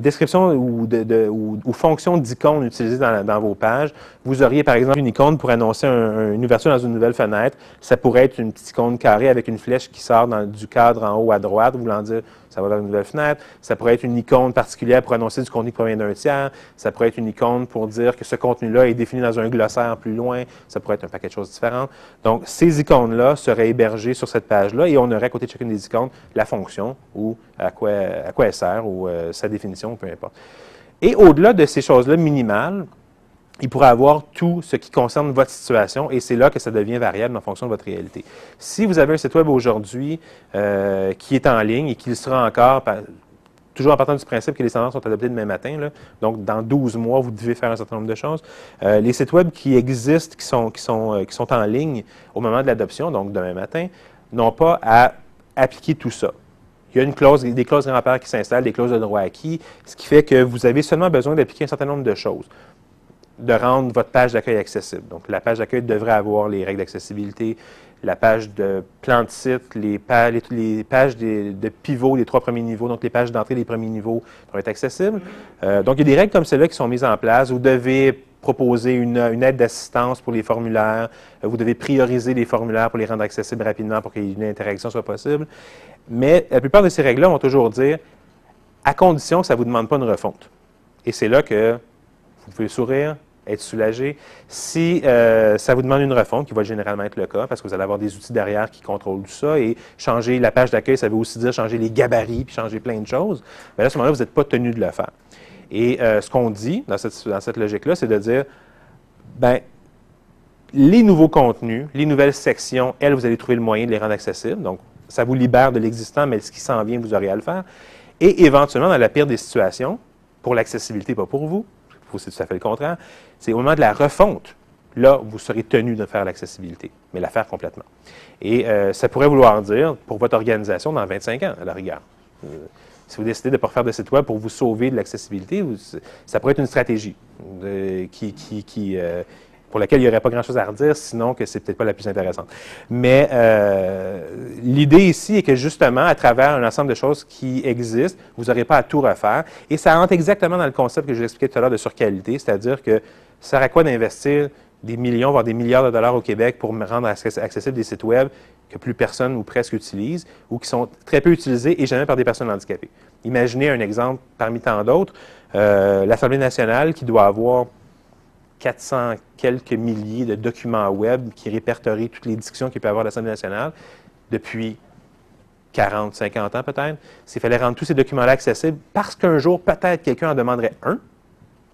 description ou, de, ou, fonction d'icône utilisée dans, vos pages. Vous auriez par exemple une icône pour annoncer une ouverture dans une nouvelle fenêtre. Ça pourrait être une petite icône carrée avec une flèche qui sort du cadre en haut à droite, voulant dire ça va vers une nouvelle fenêtre. Ça pourrait être une icône particulière pour annoncer du contenu qui provient d'un tiers. Ça pourrait être une icône pour dire que ce contenu-là est défini dans un glossaire plus loin. Ça pourrait être un paquet de choses différentes. Donc, ces icônes-là seraient hébergées sur cette page-là et on aurait à côté de chacune des icônes la fonction ou à quoi, à quoi elle sert ou euh, sa définition, peu importe. Et au-delà de ces choses-là minimales, il pourrait avoir tout ce qui concerne votre situation et c'est là que ça devient variable en fonction de votre réalité. Si vous avez un site web aujourd'hui euh, qui est en ligne et qu'il sera encore, toujours en partant du principe que les standards sont adoptés demain matin, donc dans 12 mois, vous devez faire un certain nombre de choses, euh, les sites web qui existent, qui sont, qui, sont, euh, qui sont en ligne au moment de l'adoption, donc demain matin, n'ont pas à appliquer tout ça. Il y a une clause, des clauses grand-père qui s'installent, des clauses de droit acquis, ce qui fait que vous avez seulement besoin d'appliquer un certain nombre de choses de rendre votre page d'accueil accessible. Donc, la page d'accueil devrait avoir les règles d'accessibilité, la page de plan de site, les, pages, pages de pivot, les trois premiers niveaux, donc les pages d'entrée des premiers niveaux doivent être accessibles. Euh, donc, il y a des règles comme celles-là qui sont mises en place. Vous devez proposer une, aide d'assistance pour les formulaires. Euh, vous devez prioriser les formulaires pour les rendre accessibles rapidement pour qu'une interaction soit possible. Mais la plupart de ces règles-là vont toujours dire à condition que ça ne vous demande pas une refonte. Et c'est là que vous pouvez sourire, être soulagé. Si euh, ça vous demande une refonte, qui va généralement être le cas, parce que vous allez avoir des outils derrière qui contrôlent tout ça, et changer la page d'accueil, ça veut aussi dire changer les gabarits, puis changer plein de choses, bien à ce moment-là, vous n'êtes pas tenu de le faire. Et euh, ce qu'on dit dans cette, dans cette logique-là, c'est de dire, ben les nouveaux contenus, les nouvelles sections, elles, vous allez trouver le moyen de les rendre accessibles. Donc, ça vous libère de l'existant, mais ce qui s'en vient, vous aurez à le faire. Et éventuellement, dans la pire des situations, pour l'accessibilité, pas pour vous, c'est tout à fait le contraire. C'est au moment de la refonte, là, vous serez tenu de faire l'accessibilité, mais la faire complètement. Et euh, ça pourrait vouloir dire, pour votre organisation, dans 25 ans, à la rigueur. Euh, si vous décidez de ne pas faire de site web pour vous sauver de l'accessibilité, ça pourrait être une stratégie qui, qui, euh, pour laquelle il n'y aurait pas grand-chose à redire, sinon que c'est peut-être pas la plus intéressante. Mais euh, l'idée ici est que justement, à travers un ensemble de choses qui existent, vous n'aurez pas à tout refaire. Et ça rentre exactement dans le concept que je vous expliquais tout à l'heure de surqualité, c'est-à-dire que ça sert à quoi d'investir des millions, voire des milliards de dollars au Québec pour rendre accessibles des sites Web que plus personne ou presque utilise ou qui sont très peu utilisés et jamais par des personnes handicapées? Imaginez un exemple parmi tant d'autres. Euh, L'Assemblée nationale qui doit avoir 400 quelques milliers de documents web qui répertorient toutes les discussions qu'il peut avoir à l'Assemblée nationale depuis 40, 50 ans peut-être. S'il fallait rendre tous ces documents-là accessibles, parce qu'un jour, peut-être quelqu'un en demanderait un,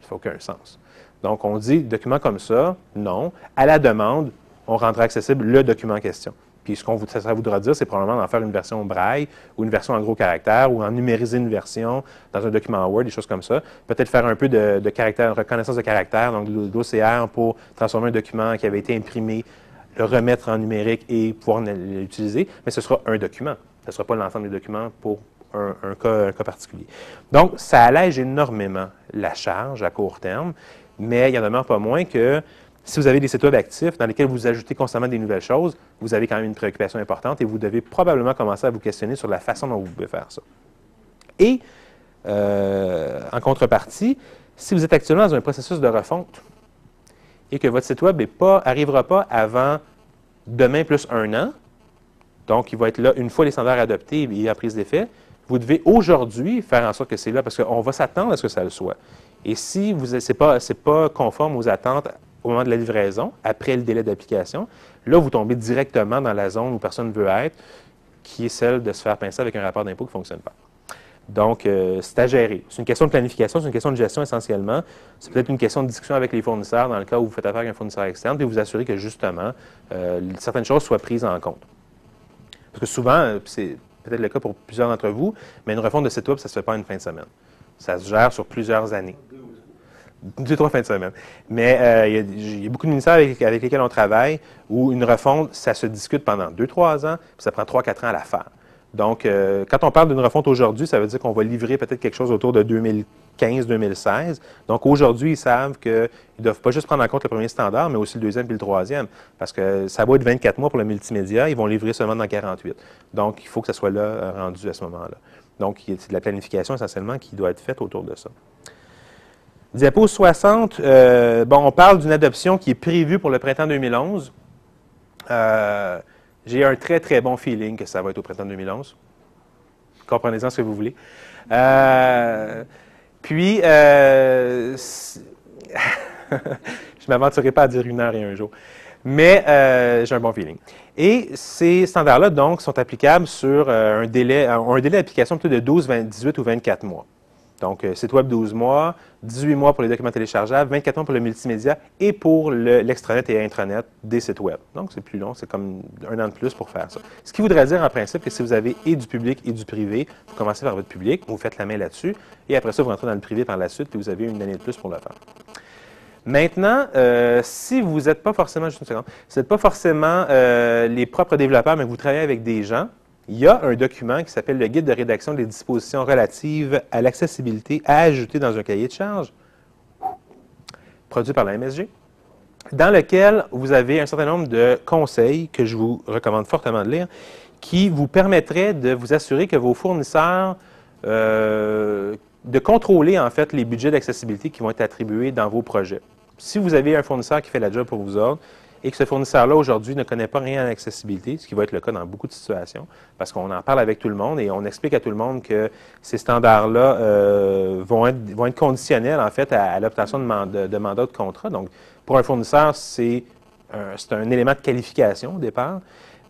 ça fait aucun sens. Donc, on dit, document comme ça, non. À la demande, on rendra accessible le document en question. Puis ce qu'on ça voudra dire, c'est probablement d'en faire une version braille ou une version en gros caractère ou en numériser une version dans un document Word, des choses comme ça. Peut-être faire un peu de, de reconnaissance de caractère, donc l'OCR pour transformer un document qui avait été imprimé, le remettre en numérique et pouvoir l'utiliser. Mais ce sera un document. Ce ne sera pas l'ensemble des documents pour un, cas, particulier. Donc, ça allège énormément la charge à court terme, mais il en demeure pas moins que si vous avez des sites web actifs dans lesquels vous ajoutez constamment des nouvelles choses, vous avez quand même une préoccupation importante et vous devez probablement commencer à vous questionner sur la façon dont vous pouvez faire ça. Et euh, en contrepartie, si vous êtes actuellement dans un processus de refonte et que votre site web n'arrivera pas avant demain plus un an, donc il va être là une fois les standards adoptés et la prise d'effet, vous devez aujourd'hui faire en sorte que c'est là parce qu'on va s'attendre à ce que ça le soit. Et si ce n'est pas, pas conforme aux attentes au moment de la livraison, après le délai d'application, là, vous tombez directement dans la zone où personne ne veut être, qui est celle de se faire pincer avec un rapport d'impôt qui ne fonctionne pas. Donc, euh, c'est à gérer. C'est une question de planification, c'est une question de gestion essentiellement. C'est peut-être une question de discussion avec les fournisseurs dans le cas où vous faites affaire avec un fournisseur externe, puis vous assurer que justement, euh, certaines choses soient prises en compte. Parce que souvent, euh, c'est peut-être le cas pour plusieurs d'entre vous, mais une refonte de site web, ça ne se fait pas en une fin de semaine. Ça se gère sur plusieurs années deux, trois fins de semaine. Mais euh, il, y a, beaucoup de ministères avec, lesquels on travaille où une refonte, ça se discute pendant deux, trois ans, puis ça prend trois, quatre ans à la faire. Donc, euh, quand on parle d'une refonte aujourd'hui, ça veut dire qu'on va livrer peut-être quelque chose autour de 2015-2016. Donc, aujourd'hui, ils savent qu'ils ne doivent pas juste prendre en compte le premier standard, mais aussi le deuxième et le troisième. Parce que ça va être 24 mois pour le multimédia, ils vont livrer seulement dans 48. Donc, il faut que ça soit là, euh, rendu à ce moment-là. Donc, c'est de la planification essentiellement qui doit être faite autour de ça. Diapo 60, euh, bon, on parle d'une adoption qui est prévue pour le printemps 2011. Euh, j'ai un très, très bon feeling que ça va être au printemps 2011. Comprenez-en ce que vous voulez. Euh, puis, je ne m'aventurerai pas à dire une heure et un jour. Mais j'ai un bon feeling. Et ces standards-là, donc, sont applicables sur un délai, un délai d'application plutôt de 12, 18 ou 24 mois. Donc, euh, site web 12 mois, 18 mois pour les documents téléchargeables, 24 mois pour le multimédia et pour l'extranet et intranet des sites web. Donc, c'est plus long, c'est comme un an de plus pour faire ça. Ce qui voudrait dire en principe que si vous avez et du public et du privé, vous commencez par votre public, vous faites la main là-dessus, et après ça, vous rentrez dans le privé par la suite, puis vous avez une année de plus pour le faire. Maintenant, euh, si vous n'êtes pas forcément, juste une seconde, vous n'êtes pas forcément euh, les propres développeurs, mais que vous travaillez avec des gens, il y a un document qui s'appelle le guide de rédaction des dispositions relatives à l'accessibilité à ajouter dans un cahier de charge, produit par la MSG, dans lequel vous avez un certain nombre de conseils que je vous recommande fortement de lire, qui vous permettraient de vous assurer que vos fournisseurs, euh, de contrôler en fait les budgets d'accessibilité qui vont être attribués dans vos projets. Si vous avez un fournisseur qui fait la job pour vous autres, et que ce fournisseur-là, aujourd'hui, ne connaît pas rien en accessibilité, ce qui va être le cas dans beaucoup de situations, parce qu'on en parle avec tout le monde et on explique à tout le monde que ces standards-là euh, vont, être, conditionnels, en fait, à, l'obtention de, mandat de, mandat de contrat. Donc, pour un fournisseur, c'est un, un, élément de qualification au départ,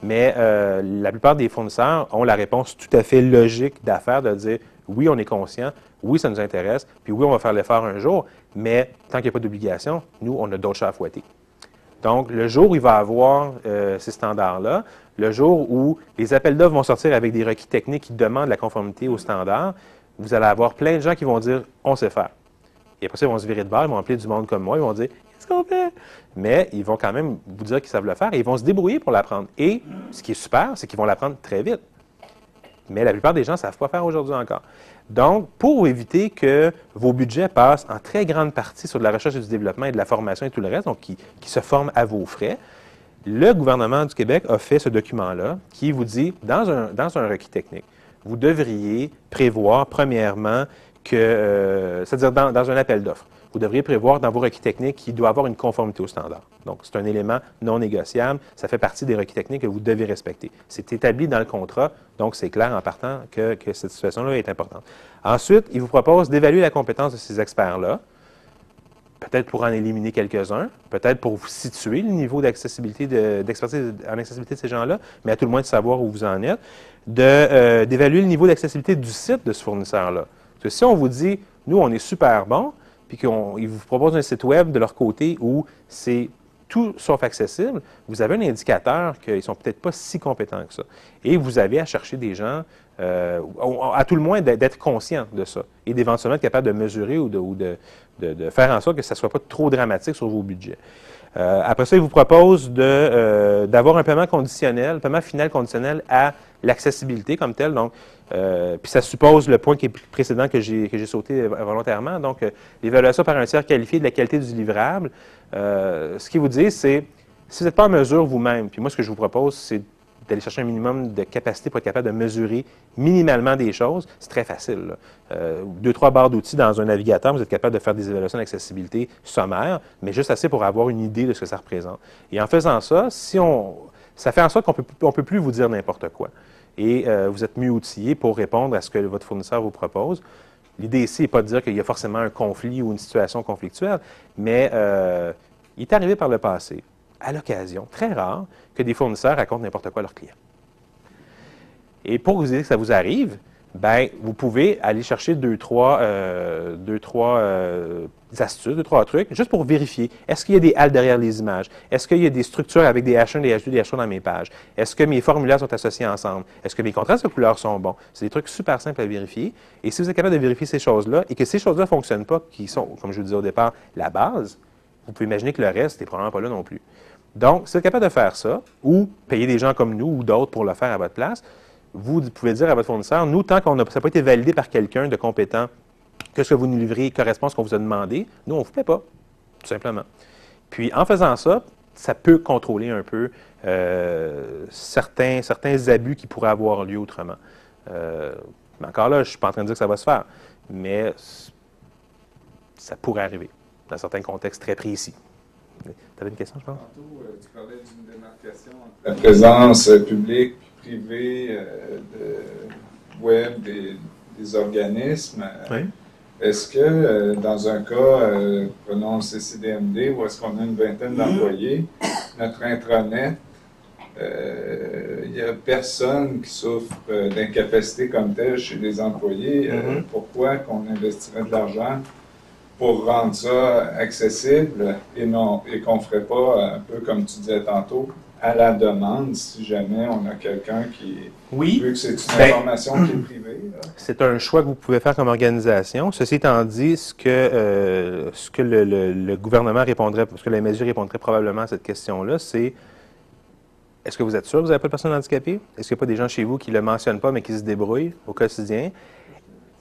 mais euh, la plupart des fournisseurs ont la réponse tout à fait logique d'affaires de dire oui, on est conscient, oui, ça nous intéresse, puis oui, on va faire l'effort un jour, mais tant qu'il n'y a pas d'obligation, nous, on a d'autres chats à fouetter. Donc, le jour où il va avoir euh, ces standards-là, le jour où les appels d'offres vont sortir avec des requis techniques qui demandent la conformité aux standards, vous allez avoir plein de gens qui vont dire on sait faire. Et après ça, ils vont se virer de bord, ils vont appeler du monde comme moi, ils vont dire qu'est-ce qu'on fait? Mais ils vont quand même vous dire qu'ils savent le faire et ils vont se débrouiller pour l'apprendre. Et ce qui est super, c'est qu'ils vont l'apprendre très vite. Mais la plupart des gens ne savent pas faire aujourd'hui encore. Donc, pour éviter que vos budgets passent en très grande partie sur de la recherche et du développement et de la formation et tout le reste, donc qui, se forment à vos frais, le gouvernement du Québec a fait ce document-là qui vous dit, dans un, dans requis technique, vous devriez prévoir, premièrement, que, euh, c'est-à-dire dans un appel d'offres, vous devriez prévoir dans vos requis techniques qu'il doit avoir une conformité au standard. Donc, c'est un élément non négociable. Ça fait partie des requis techniques que vous devez respecter. C'est établi dans le contrat, donc c'est clair en partant que, cette situation-là est importante. Ensuite, il vous propose d'évaluer la compétence de ces experts-là, peut-être pour en éliminer quelques-uns, peut-être pour vous situer le niveau d'accessibilité, d'expertise en accessibilité de ces gens-là, mais à tout le moins de savoir où vous en êtes, euh, d'évaluer le niveau d'accessibilité du site de ce fournisseur-là. Parce que si on vous dit, nous, on est super bon, puis qu'ils vous proposent un site web de leur côté où c'est tout sauf accessible, vous avez un indicateur qu'ils ne sont peut-être pas si compétents que ça. Et vous avez à chercher des gens, euh, à tout le moins d'être conscient de ça et d'éventuellement être capable de mesurer ou, de, faire en sorte que ça ne soit pas trop dramatique sur vos budgets. Euh, après ça, ils vous proposent euh, d'avoir un paiement conditionnel, un paiement final conditionnel à l'accessibilité comme tel. Donc, euh, puis ça suppose le point qui est précédent que j'ai sauté volontairement. Donc, l'évaluation par un tiers qualifié de la qualité du livrable. ce qui vous dit, c'est si vous n'êtes pas en mesure vous-même, puis moi, ce que je vous propose, c'est d'aller chercher un minimum de capacité pour être capable de mesurer minimalement des choses, c'est très facile. Euh, deux, trois barres d'outils dans un navigateur, vous êtes capable de faire des évaluations d'accessibilité sommaires, mais juste assez pour avoir une idée de ce que ça représente. Et en faisant ça, si on, ça fait en sorte qu'on ne peut plus vous dire n'importe quoi. Et euh, vous êtes mieux outillé pour répondre à ce que votre fournisseur vous propose. L'idée ici n'est pas de dire qu'il y a forcément un conflit ou une situation conflictuelle, mais euh, il est arrivé par le passé à l'occasion, très rare, que des fournisseurs racontent n'importe quoi à leurs clients. Et pour vous dire que ça vous arrive, ben, vous pouvez aller chercher deux, trois, euh, deux, trois astuces, deux, trois trucs, juste pour vérifier. Est-ce qu'il y a des haltes derrière les images? Est-ce qu'il y a des structures avec des H1, des H2, des H3 dans mes pages? Est-ce que mes formulaires sont associés ensemble? Est-ce que mes contrastes de couleurs sont bons? C'est des trucs super simples à vérifier. Et si vous êtes capable de vérifier ces choses-là et que ces choses-là ne fonctionnent pas, qui sont, comme je vous disais au départ, la base, vous pouvez imaginer que le reste n'est probablement pas là non plus. Donc, si vous êtes capable de faire ça, ou payer des gens comme nous ou d'autres pour le faire à votre place, vous pouvez dire à votre fournisseur, nous, tant ça n'a pas été validé par quelqu'un de compétent, que ce que vous nous livrez correspond à ce qu'on vous a demandé, nous, on ne vous paie pas, tout simplement. Puis, en faisant ça, ça peut contrôler un peu euh, certains, certains abus qui pourraient avoir lieu autrement. Euh, Mais encore là, je ne suis pas en train de dire que ça va se faire. Mais ça pourrait arriver dans certains contextes très précis. Tu avais une question, je pense? Tantôt, euh, tu parlais d'une démarcation entre la présence publique privée de web des, des organismes. Oui. Est-ce que euh, dans un cas, euh, prenons le CCDMD, où est-ce qu'on a une vingtaine d'employés, notre intranet, euh, il n'y a personne qui souffre d'incapacité comme telle chez les employés. Mhm. Pourquoi qu'on investirait de l'argent pour rendre ça accessible et non et qu'on ne ferait pas, un peu comme tu disais tantôt, à la demande si jamais on a quelqu'un qui, Oui. vu que c'est une Ben- information qui est privée. C'est un choix que vous pouvez faire comme organisation. Ceci étant dit, ce que, euh, ce que le, le- le gouvernement répondrait, ce que la mesure répondrait probablement à cette question-là, c'est est-ce que vous êtes sûr que vous n'avez pas de personnes handicapées? Est-ce qu'il n'y a pas des gens chez vous qui ne le mentionnent pas, mais qui se débrouillent au quotidien?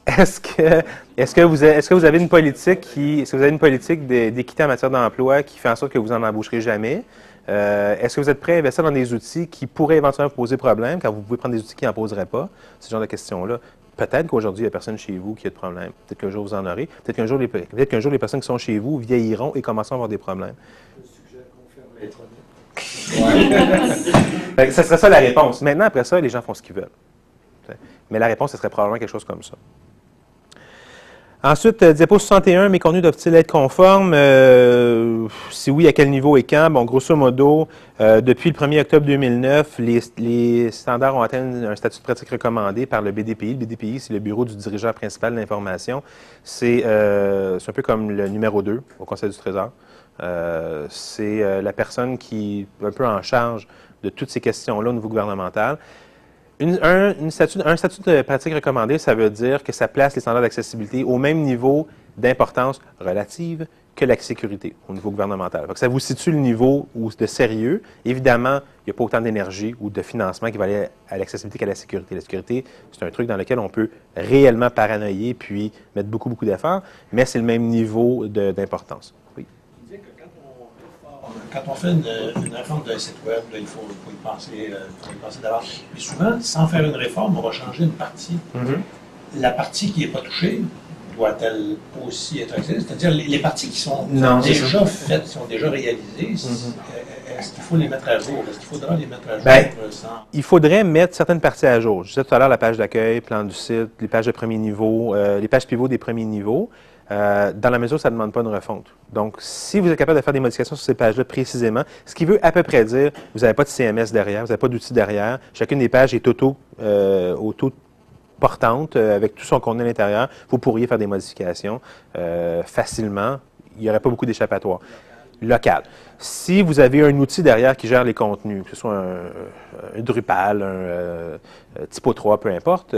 Est-ce que, est-ce que, vous, est-ce que vous avez une politique qui, est-ce que vous avez une politique d'é- d'équité en matière d'emploi qui fait en sorte que vous n'en embaucherez jamais? Euh, est-ce que vous êtes prêt à investir dans des outils qui pourraient éventuellement poser problème quand vous pouvez prendre des outils qui n'en poseraient pas? Ce genre de questions-là. Peut-être qu'aujourd'hui, il n'y a personne chez vous qui a de problème. Peut-être qu'un jour, vous en aurez. Peut-être qu'un jour, les, peut-être qu'un jour, les personnes qui sont chez vous vieilliront et commenceront à avoir des problèmes. Fait que Ça serait ça la réponse. Maintenant, après ça, les gens font ce qu'ils veulent. Mais la réponse, ce serait probablement quelque chose comme ça. Ensuite, euh, diapo 61, mes contenus doivent-ils être conformes? Euh, si oui, à quel niveau et quand? Bon, grosso modo, euh, depuis le 1er octobre 2009, les, les standards ont atteint un statut de pratique recommandé par le BDPI. Le BDPI, c'est le bureau du dirigeant principal de l'information. C'est euh, un peu comme le numéro 2 au Conseil du Trésor. Euh, c'est euh, la personne qui est un peu en charge de toutes ces questions-là au niveau gouvernemental. Un, statut, de pratique recommandée, ça veut dire que ça place les standards d'accessibilité au même niveau d'importance relative que la sécurité au niveau gouvernemental. Ça vous situe le niveau de sérieux. Évidemment, il n'y a pas autant d'énergie ou de financement qui va aller à l'accessibilité qu'à la sécurité. La sécurité, c'est un truc dans lequel on peut réellement paranoïer puis mettre beaucoup, beaucoup d'efforts, mais c'est le même niveau d'importance. Oui. Tu disais que quand on, réforme- quand on fait une, une réforme d'un site web, là, il faut, y penser, euh, il faut y penser d'avance. Mais souvent, sans faire une réforme, on va changer une partie. La partie qui n'est pas touchée doit-elle aussi être accessible? C'est-à-dire les, les parties qui sont Non, déjà faites, qui sont déjà réalisées, Mhm. est-ce qu'il faut les mettre à jour? Est-ce qu'il faudra les mettre à jour euh, sans... Il faudrait mettre certaines parties à jour. Je disais tout à l'heure la page d'accueil, plan du site, les pages de premier niveau, euh, les pages pivots des premiers niveaux. Euh, dans la mesure ça ne demande pas une refonte. Donc, si vous êtes capable de faire des modifications sur ces pages-là précisément, ce qui veut à peu près dire, vous n'avez pas de CMS derrière, vous n'avez pas d'outil derrière, chacune des pages est auto, euh, auto portante euh, avec tout son contenu à l'intérieur, vous pourriez faire des modifications facilement. Il n'y aurait pas beaucoup d'échappatoires. Local. Si vous avez un outil derrière qui gère les contenus, que ce soit un, Drupal, un Typo 3, peu importe,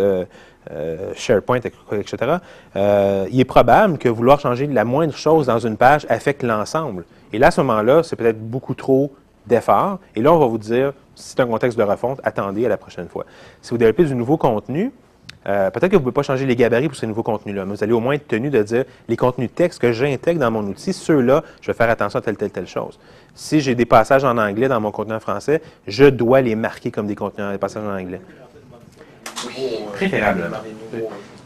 euh, SharePoint, etc., euh, il est probable que vouloir changer la moindre chose dans une page affecte l'ensemble. Et là, à ce moment-là, c'est peut-être beaucoup trop d'efforts. Et là, on va vous dire, si c'est un contexte de refonte, attendez à la prochaine fois. Si vous développez du nouveau contenu, euh, peut-être que vous ne pouvez pas changer les gabarits pour ces nouveaux contenus-là, mais vous allez au moins être tenu de dire les contenus texte que j'intègre dans mon outil, ceux-là, je vais faire attention à telle, telle, telle chose. Si j'ai des passages en anglais dans mon contenu en français, je dois les marquer comme des contenus, des passages en anglais. Préférablement.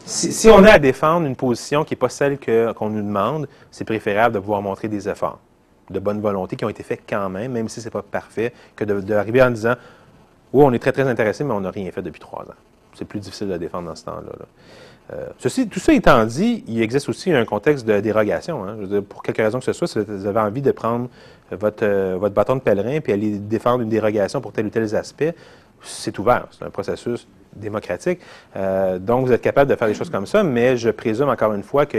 Si, si on a à défendre une position qui n'est pas celle qu'on nous demande, c'est préférable de pouvoir montrer des efforts de bonne volonté qui ont été faits quand même, même si ce n'est pas parfait, que d'arriver en disant Oui, on est très, très intéressé, mais on n'a rien fait depuis trois ans. C'est plus difficile de défendre dans ce temps-là. là. Euh, ceci, tout ça étant dit, il existe aussi un contexte de dérogation. hein. Je veux dire, pour quelque raison que ce soit, si vous avez envie de prendre votre, euh, votre bâton de pèlerin puis aller défendre une dérogation pour tel ou tel aspect, c'est ouvert. C'est un processus démocratique. Euh, donc, vous êtes capable de faire des choses comme ça, mais je présume encore une fois que,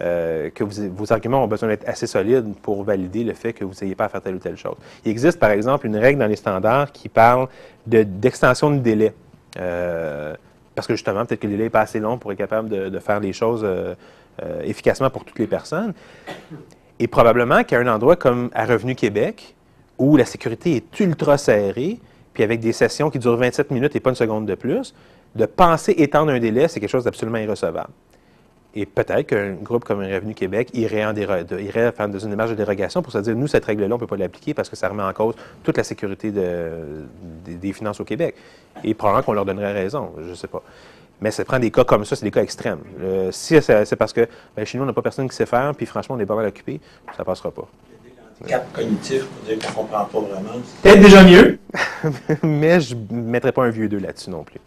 euh, vos arguments ont besoin d'être assez solides pour valider le fait que vous n'ayez pas à faire telle ou telle chose. Il existe, par exemple, une règle dans les standards qui parle de- d'extension de, délai. Euh, parce que justement, peut-être que le délai n'est pas assez long pour être capable de, de faire les choses efficacement pour toutes les personnes. Et probablement qu'à un endroit comme à Revenu Québec, où la sécurité est ultra serrée, puis avec des sessions qui durent 27 minutes et pas une seconde de plus, de penser étendre un délai, c'est quelque chose d'absolument irrecevable. Et peut-être qu'un groupe comme Revenu Québec irait, en faire une démarche de dérogation pour se dire, nous, cette règle-là, on ne peut pas l'appliquer parce que ça remet en cause toute la sécurité de- des, des finances au Québec. Et probablement qu'on leur donnerait raison, je ne sais pas. Mais ça prend des cas comme ça, c'est des cas extrêmes. Euh, si c'est parce que ben, chez nous, on n'a pas personne qui sait faire, puis franchement, on est pas mal occupé, ça ne passera pas. Handicap cognitif pour dire qu'on ne comprend pas vraiment. Peut-être déjà mieux, mais je ne mettrai pas un vieux 2 là-dessus non plus.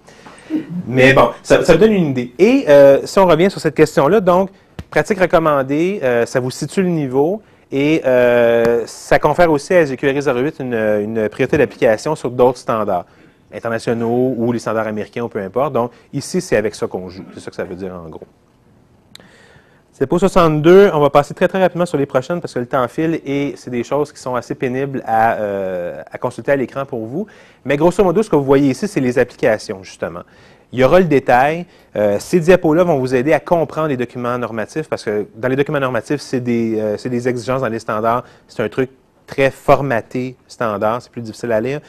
Mais bon, ça, ça, donne une idée. Et euh, si on revient sur cette question-là, donc, pratique recommandée, euh, ça vous situe le niveau et euh, ça confère aussi à SGQRI 08 une, une priorité d'application sur d'autres standards internationaux ou les standards américains ou peu importe. Donc, ici, c'est avec ça qu'on joue. C'est ça que ça veut dire en gros. C'est pour 62. On va passer très, très rapidement sur les prochaines parce que le temps file et c'est des choses qui sont assez pénibles à, euh, consulter à l'écran pour vous. Mais grosso modo, ce que vous voyez ici, c'est les applications, justement. Il y aura le détail. Euh, ces diapos-là vont vous aider à comprendre les documents normatifs parce que dans les documents normatifs, c'est des, euh, des exigences dans les standards. C'est un truc très formaté standard. C'est plus difficile à lire.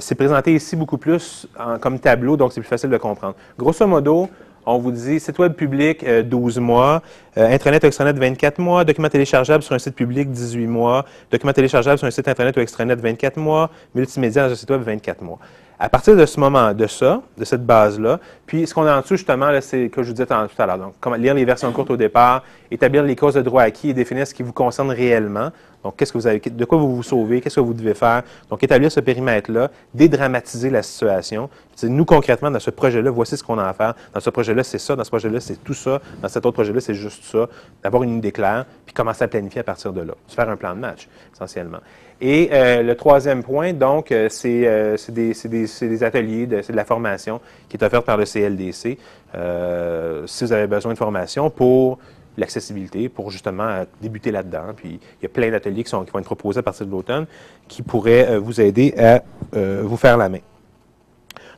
C'est présenté ici beaucoup plus comme tableau, donc c'est plus facile de comprendre. Grosso modo, on vous dit site web public 12 mois, euh, intranet ou extranet 24 mois, document téléchargeable sur un site public 18 mois, document téléchargeable sur un site intranet ou extranet 24 mois, multimédia dans un site web 24 mois. À partir de ce moment, de ça, de cette base-là, puis ce qu'on a en dessous, justement, c'est que je vous disais tout à l'heure. Donc, lire les versions courtes au départ, établir les causes de droit acquis et définir ce qui vous concerne réellement. Donc, qu'est-ce que vous avez, de quoi vous vous sauvez, qu'est-ce que vous devez faire? Donc, établir ce périmètre-là, dédramatiser la situation. Nous, concrètement, dans ce projet-là, voici ce qu'on a à faire. Dans ce projet-là, c'est ça. Dans ce projet-là, c'est tout ça. Dans cet autre projet-là, c'est juste ça. D'avoir une idée claire, puis commencer à planifier à partir de là. Faire un plan de match, essentiellement. Et euh, le troisième point, donc, euh, c'est euh, des, des, des, ateliers, c'est de la formation qui est offerte par le CLDC. Euh, si vous avez besoin de formation pour l'accessibilité, pour justement débuter là-dedans. Puis il y a plein d'ateliers qui, qui, vont être proposés à partir de l'automne qui pourraient vous aider à vous faire la main.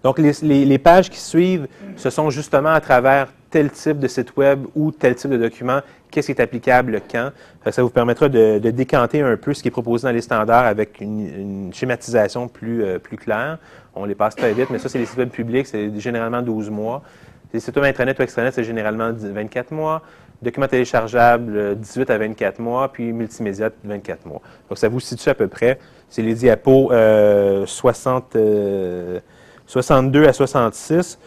Donc, les, les, pages qui suivent, ce sont justement à travers tel type de site web ou tel type de document, qu'est-ce qui est applicable quand. Ça vous permettra de, de, décanter un peu ce qui est proposé dans les standards avec une, schématisation plus, euh, plus claire. On les passe très vite, mais ça, c'est les sites web publics, c'est généralement 12 mois. Les sites web intranet ou extranet, c'est généralement 24 mois. Documents téléchargeables, 18 à 24 mois, puis multimédia, 24 mois. Donc, ça vous situe à peu près. C'est les diapos euh, 60... Euh, 62 à 66,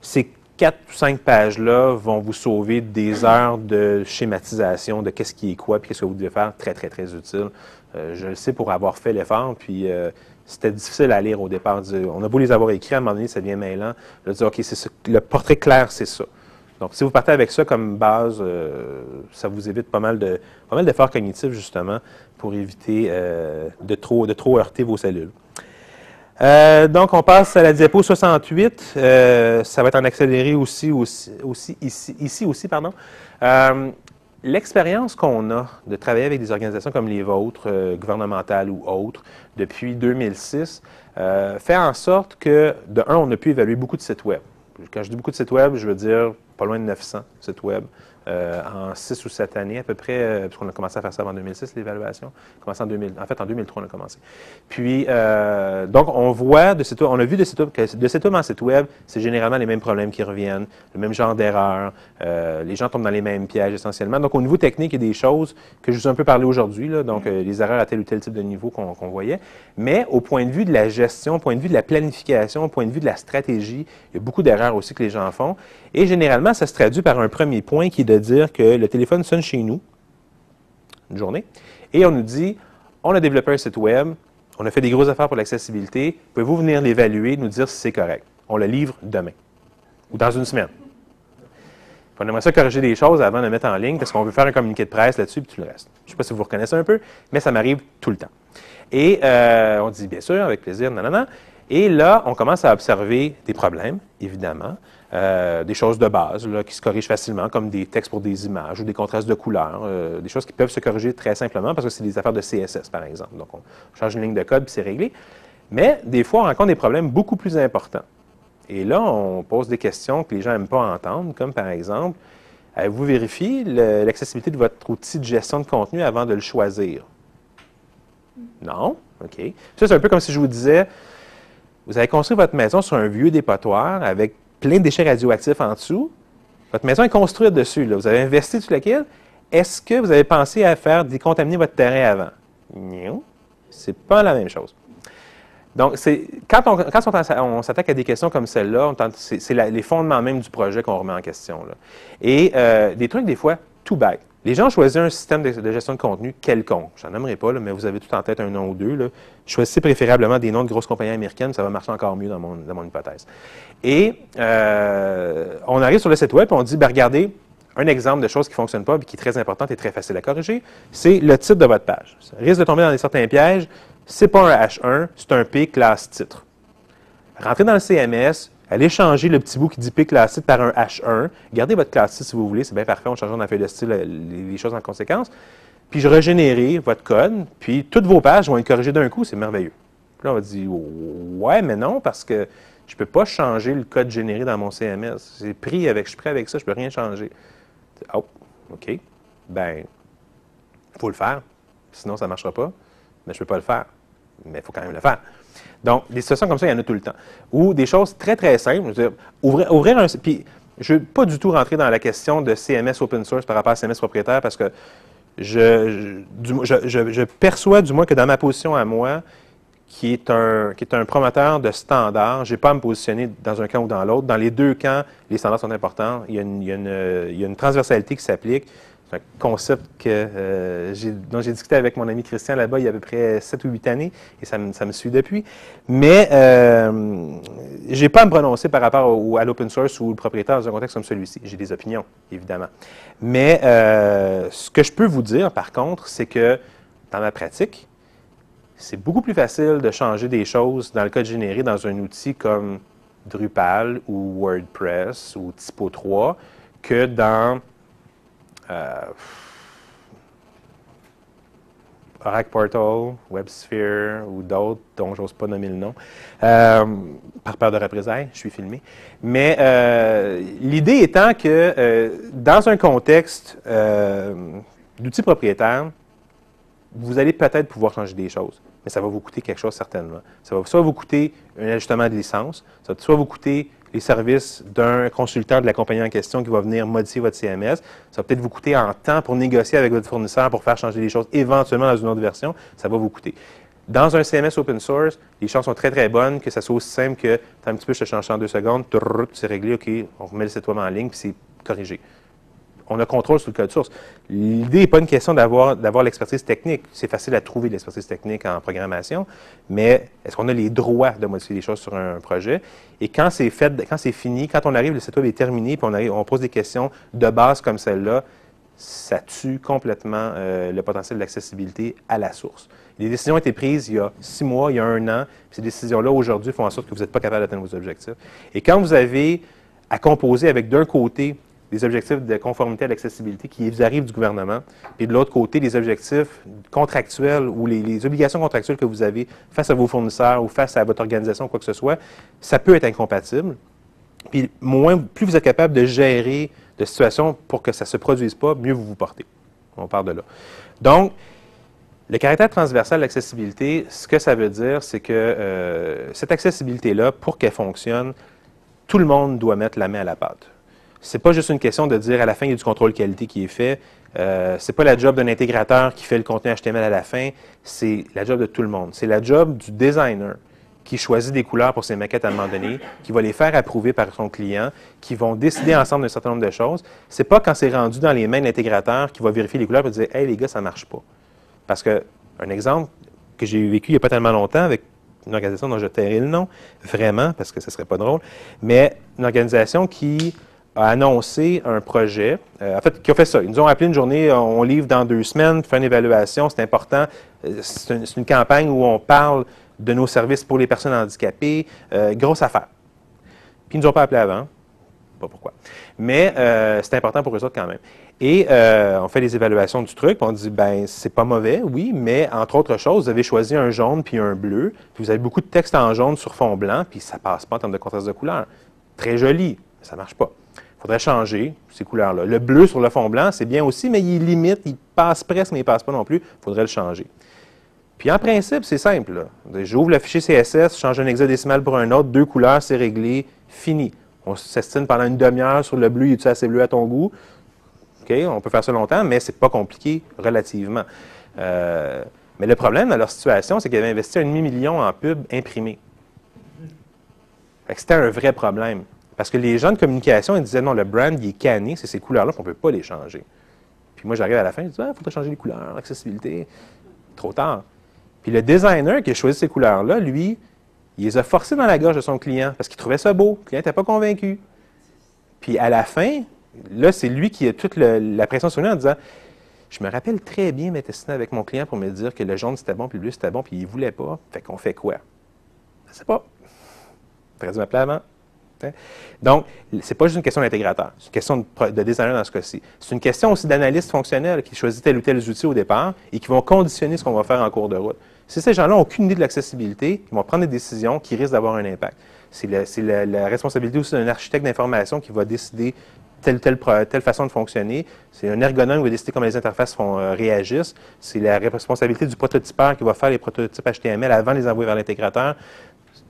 ces quatre ou cinq pages-là vont vous sauver des heures de schématisation de qu'est-ce qui est quoi, puis qu'est-ce que vous devez faire, très, très, très utile. Euh, je le sais pour avoir fait l'effort, puis euh, c'était difficile à lire au départ. On a beau les avoir écrits, à un moment donné, ça devient mêlant. Dire, OK, le portrait clair, c'est ça. Donc, si vous partez avec ça comme base, euh, ça vous évite pas mal de pas mal d'efforts cognitifs, justement, pour éviter euh, de, trop, de trop heurter vos cellules. Euh, donc, on passe à la diapo 68. Euh, ça va être en accéléré aussi, aussi, aussi ici, ici aussi. pardon. L'expérience qu'on a de travailler avec des organisations comme les vôtres, gouvernementales ou autres, depuis 2006, euh, fait en sorte que, de un, on a pu évaluer beaucoup de sites web. Quand je dis beaucoup de sites web, je veux dire pas loin de 900 sites web euh, en 6 ou 7 années à peu près, euh, puisqu'on a commencé à faire ça en 2006, l'évaluation. en, 2000, en fait, en 2003, on a commencé. Puis, euh, donc, on voit, de cette, on a vu de cette que de cette web c'est généralement les mêmes problèmes qui reviennent, le même genre d'erreurs, euh, les gens tombent dans les mêmes pièges essentiellement. Donc, au niveau technique, il y a des choses que je vous ai un peu parlé aujourd'hui, donc les erreurs à tel ou tel type de niveau qu'on qu voyait. Mais au point de vue de la gestion, au point de vue de la planification, au point de vue de la stratégie, il y a beaucoup d'erreurs aussi que les gens font. Et généralement, ça se traduit par un premier point qui est de dire que le téléphone sonne chez nous, une journée, et on nous dit, on a développé un site web, on a fait des grosses affaires pour l'accessibilité, pouvez-vous venir l'évaluer, nous dire si c'est correct? On le livre demain ou dans une semaine. on aimerait ça corriger des choses avant de le mettre en ligne parce qu'on veut faire un communiqué de presse là-dessus et tout le reste. Je ne sais pas si vous reconnaissez un peu, mais ça m'arrive tout le temps. Et euh, on dit bien sûr, avec plaisir, non. Et là, on commence à observer des problèmes, évidemment. Euh, des choses de base qui se corrigent facilement, comme des textes pour des images ou des contrastes de couleurs, euh, des choses qui peuvent se corriger très simplement parce que c'est des affaires de CSS, par exemple. Donc, on change une ligne de code puis c'est réglé. Mais des fois, on rencontre des problèmes beaucoup plus importants. Et là, on pose des questions que les gens n'aiment pas entendre, comme par exemple, avez-vous vérifié l'accessibilité de votre outil de gestion de contenu avant de le choisir? Non? OK. Ça, c'est un peu comme si je vous disais, vous avez construit votre maison sur un vieux dépotoir avec plein de déchets radioactifs en dessous. Votre maison est construite dessus. Vous avez investi sur laquelle. Est-ce que vous avez pensé à faire décontaminer votre terrain avant? Non. C'est pas la même chose. Donc, quand on, s'attaque à des questions comme celle-là, c'est, les fondements même du projet qu'on remet en question. Et euh, des trucs, des fois, tout bête. Les gens choisissent un système de, gestion de contenu quelconque. Je n'en aimerais pas, mais vous avez tout en tête un nom ou deux. Là. Choisissez préférablement des noms de grosses compagnies américaines, ça va marcher encore mieux dans mon, hypothèse. Et euh, on arrive sur le site web et on dit, ben, regardez, un exemple de choses qui ne fonctionnent pas et qui est très importante et très facile à corriger, c'est le titre de votre page. Ça risque de tomber dans certains pièges. Ce n'est pas un H1, c'est un P classe titre. Rentrez dans le CMS, allez changer le petit bout qui dit P classe titre par un H1. Gardez votre classe si vous voulez, c'est bien parfait, on change dans la feuille de style les, choses en conséquence. Puis je régénérer votre code, puis toutes vos pages vont être corrigées d'un coup, c'est merveilleux. Puis là, on va dire Ouais, mais non, parce que je ne peux pas changer le code généré dans mon CMS. C'est pris avec, je suis prêt avec ça, je ne peux rien changer. Oh, OK. Ben, il faut le faire. Sinon, ça ne marchera pas. Mais je ne peux pas le faire. Mais il faut quand même le faire. Donc, des situations comme ça, il y en a tout le temps. Ou des choses très, très simples. Je dire. Puis, je ne veux pas du tout rentrer dans la question de CMS open source par rapport à CMS propriétaire parce que je, je perçois du moins que dans ma position à moi, qui est un, qui est un promoteur de standards. Je n'ai pas à me positionner dans un camp ou dans l'autre. Dans les deux camps, les standards sont importants. Il y a une, il y a une, il y a une transversalité qui s'applique. C'est un concept euh, dont j'ai discuté avec mon ami Christian là-bas il y a à peu près 7 ou 8 années, et ça me, suit depuis. Mais euh, je n'ai pas à me prononcer par rapport à l'open source ou le propriétaire dans un contexte comme celui-ci. J'ai des opinions, évidemment. Mais euh, ce que je peux vous dire, par contre, c'est que dans ma pratique, c'est beaucoup plus facile de changer des choses dans le code généré dans un outil comme Drupal ou WordPress ou Typo 3 que dans Oracle Portal, WebSphere ou d'autres dont j'ose pas nommer le nom, euh, par peur de représailles, je suis filmé. Mais euh, l'idée étant que dans un contexte d'outils propriétaires, vous allez peut-être pouvoir changer des choses, mais ça va vous coûter quelque chose certainement. Ça va soit vous coûter un ajustement de licence, ça va soit vous coûter les services d'un consultant de la compagnie en question qui va venir modifier votre CMS. Ça va peut-être vous coûter en temps pour négocier avec votre fournisseur pour faire changer les choses éventuellement dans une autre version. Ça va vous coûter. Dans un CMS open source, les chances sont très, très bonnes, que ça soit aussi simple que, un petit peu, je te change en deux secondes, c'est réglé, OK, on remet le site en ligne, puis c'est corrigé on a contrôle sur le code source. L'idée n'est pas une question d'avoir, l'expertise technique. C'est facile à trouver l'expertise technique en programmation, mais est-ce qu'on a les droits de modifier les choses sur un projet? Et quand c'est fait, quand c'est fini, quand on arrive, le site web est terminé, puis on pose des questions de base comme celle-là, ça tue complètement euh, le potentiel d'accessibilité à la source. Les décisions ont été prises il y a six mois, il y a un an. Puis ces décisions-là, aujourd'hui, font en sorte que vous n'êtes pas capable d'atteindre vos objectifs. Et quand vous avez à composer avec d'un côté des objectifs de conformité à l'accessibilité qui arrivent du gouvernement, et de l'autre côté, les objectifs contractuels ou les, obligations contractuelles que vous avez face à vos fournisseurs ou face à votre organisation, quoi que ce soit, ça peut être incompatible. Puis moins, plus vous êtes capable de gérer de situations pour que ça ne se produise pas, mieux vous vous portez. On part de là. Donc, le caractère transversal de l'accessibilité, ce que ça veut dire, c'est que euh, cette accessibilité-là, pour qu'elle fonctionne, tout le monde doit mettre la main à la pâte c'est pas juste une question de dire à la fin, il y a du contrôle qualité qui est fait. Euh, c'est pas la job d'un intégrateur qui fait le contenu HTML à la fin. C'est la job de tout le monde. C'est la job du designer qui choisit des couleurs pour ses maquettes à un moment donné, qui va les faire approuver par son client, qui vont décider ensemble d'un certain nombre de choses. C'est pas quand c'est rendu dans les mains de l'intégrateur qui va vérifier les couleurs et dire Hey les gars, ça marche pas. Parce que, un exemple que j'ai vécu il n'y a pas tellement longtemps avec une organisation dont je tairai le nom, vraiment, parce que ce serait pas drôle, mais une organisation qui a annoncé un projet, euh, en fait, qui a fait ça. Ils nous ont appelé une journée, on livre dans deux semaines, fait une évaluation, c'est important. Euh, c'est une, campagne où on parle de nos services pour les personnes handicapées. Euh, grosse affaire. Puis ils ne nous ont pas appelé avant. Pas pourquoi. Mais c'est important pour eux autres quand même. Et on fait les évaluations du truc, puis on dit, ben c'est pas mauvais, oui, mais entre autres choses, vous avez choisi un jaune puis un bleu, puis vous avez beaucoup de texte en jaune sur fond blanc, puis ça passe pas en termes de contraste de couleur. Très joli, mais ça marche pas faudrait changer ces couleurs-là. Le bleu sur le fond blanc, c'est bien aussi, mais il limite, il passe presque, mais il ne passe pas non plus. Il faudrait le changer. Puis en principe, c'est simple. J'ouvre le fichier CSS, je change un hexadécimal pour un autre, deux couleurs, c'est réglé, fini. On s'estime pendant une demi-heure sur le bleu, il est assez bleu à ton goût? OK, on peut faire ça longtemps, mais ce n'est pas compliqué relativement. Euh, Mais le problème dans leur situation, c'est qu'ils avaient investi un demi-million en pub imprimé. C'était un vrai problème. Parce que les gens de communication, ils disaient non, le brand, il est canné, c'est ces couleurs-là, on ne peut pas les changer. Puis moi, j'arrive à la fin, je dis, ah, il faudrait changer les couleurs, l'accessibilité. Trop tard. Puis le designer qui a choisi ces couleurs-là, lui, il les a forcés dans la gorge de son client parce qu'il trouvait ça beau. Le client n'était pas convaincu. Puis à la fin, là, c'est lui qui a toute la pression sur lui en disant Je me rappelle très bien m'être assis avec mon client pour me dire que le jaune c'était bon, puis le bleu c'était bon, puis il ne voulait pas. Fait qu'on fait quoi? Je ne sais pas. Très dû m'appeler avant. Donc, ce n'est pas juste une question d'intégrateur, c'est une question de, designer dans ce cas-ci. C'est une question aussi d'analyste fonctionnel qui choisit tel ou tel outil au départ et qui vont conditionner ce qu'on va faire en cours de route. Si ces gens-là n'ont aucune idée de l'accessibilité, ils vont prendre des décisions qui risquent d'avoir un impact. C'est la, responsabilité aussi d'un architecte d'information qui va décider telle, telle, telle façon de fonctionner. C'est un ergonome qui va décider comment les interfaces euh, réagissent. C'est la responsabilité du prototypeur qui va faire les prototypes HTML avant de les envoyer vers l'intégrateur.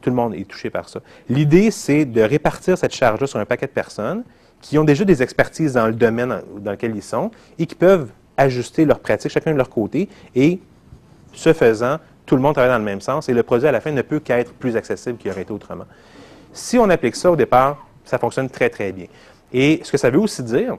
Tout le monde est touché par ça. L'idée, c'est de répartir cette charge-là sur un paquet de personnes qui ont déjà des expertises dans le domaine dans lequel ils sont et qui peuvent ajuster leurs pratiques chacun de leur côté et, ce faisant, tout le monde travaille dans le même sens et le produit à la fin ne peut qu'être plus accessible qu'il aurait été autrement. Si on applique ça au départ, ça fonctionne très, très bien. Et ce que ça veut aussi dire,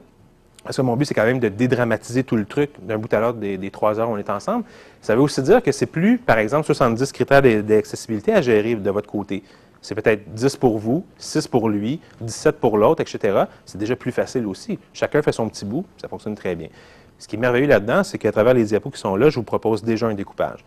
parce que mon but, c'est quand même de dédramatiser tout le truc d'un bout à l'autre des, trois heures où on est ensemble. Ça veut aussi dire que c'est plus, par exemple, 70 critères d'accessibilité à gérer de votre côté. C'est peut-être 10 pour vous, 6 pour lui, 17 pour l'autre, etc. C'est déjà plus facile aussi. Chacun fait son petit bout, ça fonctionne très bien. Ce qui est merveilleux là-dedans, c'est qu'à travers les diapos qui sont là, je vous propose déjà un découpage.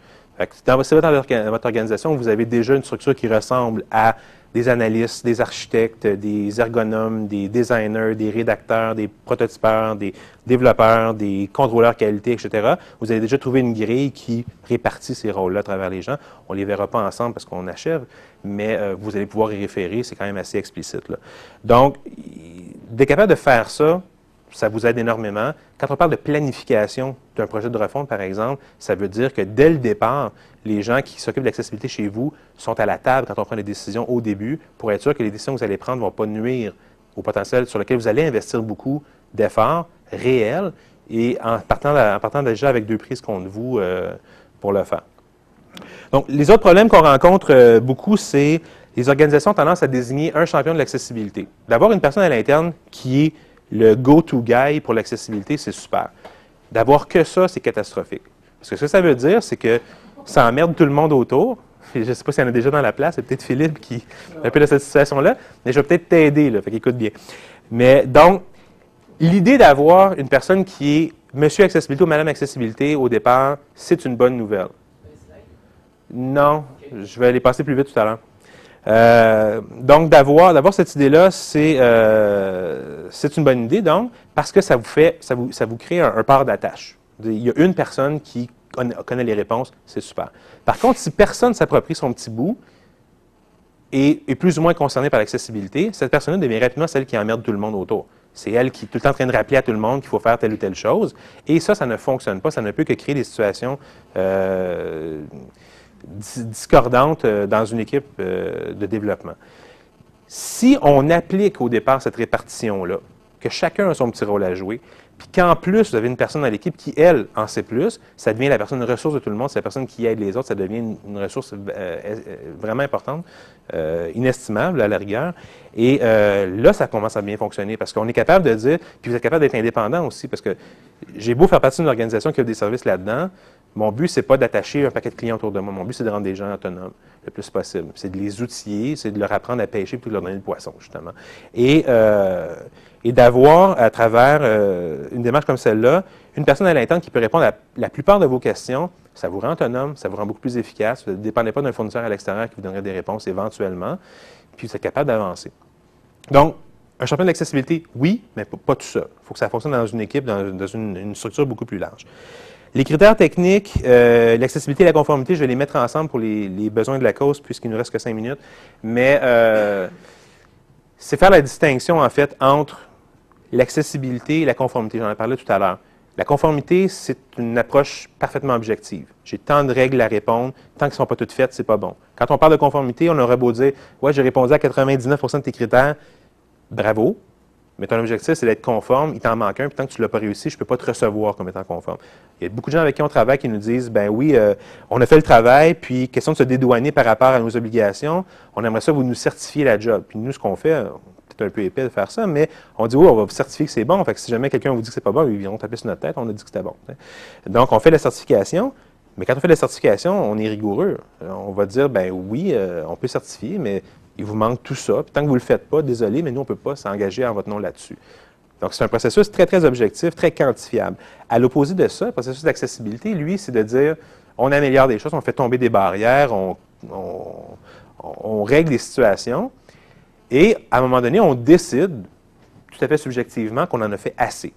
dans votre organisation, vous avez déjà une structure qui ressemble à des analystes, des architectes, des ergonomes, des designers, des rédacteurs, des prototypeurs, des développeurs, des contrôleurs qualité, etc. Vous avez déjà trouvé une grille qui répartit ces rôles-là à travers les gens. On ne les verra pas ensemble parce qu'on achève, mais euh, vous allez pouvoir y référer, c'est quand même assez explicite. Donc, d'être capable de faire ça, ça vous aide énormément. Quand on parle de planification d'un projet de refonte, par exemple, ça veut dire que dès le départ, les gens qui s'occupent de l'accessibilité chez vous sont à la table quand on prend les décisions au début pour être sûr que les décisions que vous allez prendre ne vont pas nuire au potentiel sur lequel vous allez investir beaucoup d'efforts réels et en partant, en partant déjà avec deux prises contre vous euh, pour le faire. Donc, les autres problèmes qu'on rencontre euh, beaucoup, c'est les organisations ont tendance à désigner un champion de l'accessibilité. D'avoir une personne à l'interne qui est le go-to guy pour l'accessibilité, c'est super. D'avoir que ça, c'est catastrophique. Parce que ce que ça veut dire, c'est que ça emmerde tout le monde autour. Je ne sais pas s'il y en a déjà dans la place, c'est peut-être Philippe qui est un peu dans cette situation-là, mais je vais peut-être t'aider, là, fait qu'écoute bien. Mais donc, l'idée d'avoir une personne qui est Monsieur Accessibilité ou Madame Accessibilité au départ, c'est une bonne nouvelle. Non, je vais aller passer plus vite tout à l'heure. Euh, donc, d'avoir, d'avoir cette idée-là, c'est, euh, c'est une bonne idée, donc, parce que ça vous fait, ça vous, ça vous crée un, un d'attache. Il y a une personne qui connaît les réponses, c'est super. Par contre, si personne s'approprie son petit bout et est plus ou moins concerné par l'accessibilité, cette personne-là devient rapidement celle qui emmerde tout le monde autour. C'est elle qui est tout le temps en train de rappeler à tout le monde qu'il faut faire telle ou telle chose. Et ça, ça ne fonctionne pas. Ça ne peut que créer des situations euh, discordantes euh, dans une équipe euh, de développement. Si on applique au départ cette répartition-là, que chacun a son petit rôle à jouer, puis qu'en plus, vous avez une personne dans l'équipe qui, elle, en sait plus, ça devient la personne ressource de tout le monde, c'est la personne qui aide les autres, ça devient une, ressource euh, vraiment importante, inestimable à la rigueur. Et là, ça commence à bien fonctionner parce qu'on est capable de dire, puis vous êtes capable d'être indépendant aussi, parce que j'ai beau faire partie d'une organisation qui a des services là-dedans, mon but, c'est pas d'attacher un paquet de clients autour de moi. Mon but, c'est de rendre des gens autonomes le plus possible. C'est de les outiller, c'est de leur apprendre à pêcher puis de leur donner le poisson, justement. Et, euh, d'avoir, à travers euh, une démarche comme celle-là, une personne à l'interne qui peut répondre à la plupart de vos questions, ça vous rend autonome, ça vous rend beaucoup plus efficace. Vous ne dépendez pas d'un fournisseur à l'extérieur qui vous donnerait des réponses éventuellement, puis vous êtes capable d'avancer. Donc, un champion d'accessibilité, oui, mais pas tout ça. Il faut que ça fonctionne dans une équipe, dans, une structure beaucoup plus large. Les critères techniques, euh, l'accessibilité et la conformité, je vais les mettre ensemble pour les, besoins de la cause, puisqu'il ne nous reste que cinq minutes. Mais euh, c'est faire la distinction, en fait, entre l'accessibilité et la conformité. J'en ai parlé tout à l'heure. La conformité, c'est une approche parfaitement objective. J'ai tant de règles à répondre, tant qu'elles ne sont pas toutes faites, c'est pas bon. Quand on parle de conformité, on aurait beau dire Ouais, j'ai répondu à 99% de tes critères. Bravo. Mais ton objectif, c'est d'être conforme, il t'en manque un, puis tant que tu ne l'as pas réussi, je ne peux pas te recevoir comme étant conforme. Il y a beaucoup de gens avec qui on travaille qui nous disent, ben oui, euh, on a fait le travail, puis question de se dédouaner par rapport à nos obligations, on aimerait ça vous nous certifier la job. Puis nous, ce qu'on fait, c'est un peu épais de faire ça, mais on dit, oui, on va vous certifier que c'est bon. Fait que si jamais quelqu'un vous dit que c'est pas bon, ils viendront taper sur notre tête, on a dit que c'était bon. Donc, on fait la certification, mais quand on fait la certification, on est rigoureux. On va dire, ben oui, euh, on peut certifier, mais il vous manque tout ça. Puis tant que vous ne le faites pas, désolé, mais nous, on ne peut pas s'engager en votre nom là-dessus. Donc, c'est un processus très, très objectif, très quantifiable. À l'opposé de ça, le processus d'accessibilité, lui, c'est de dire on améliore des choses, on fait tomber des barrières, on, on, règle des situations, et à un moment donné, on décide, tout à fait subjectivement, qu'on en a fait assez.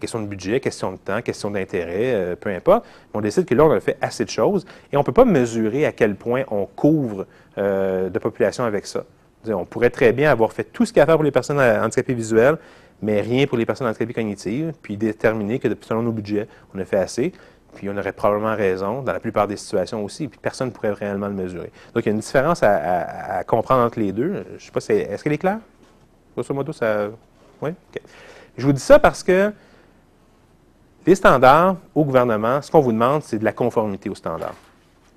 Question de budget, question de temps, question d'intérêt, euh, peu importe. On décide que là, on a fait assez de choses et on ne peut pas mesurer à quel point on couvre euh, de population avec ça. On pourrait très bien avoir fait tout ce qu'il y a à faire pour les personnes handicapées visuelles, mais rien pour les personnes handicapées cognitives, puis déterminer que selon nos budgets, on a fait assez. Puis on aurait probablement raison dans la plupart des situations aussi, puis personne ne pourrait réellement le mesurer. Donc il y a une différence à, comprendre entre les deux. Je ne sais pas, si, est-ce qu'elle est claire? Grosso modo, ça. Oui? OK. Je vous dis ça parce que les standards au gouvernement, ce qu'on vous demande, c'est de la conformité aux standards.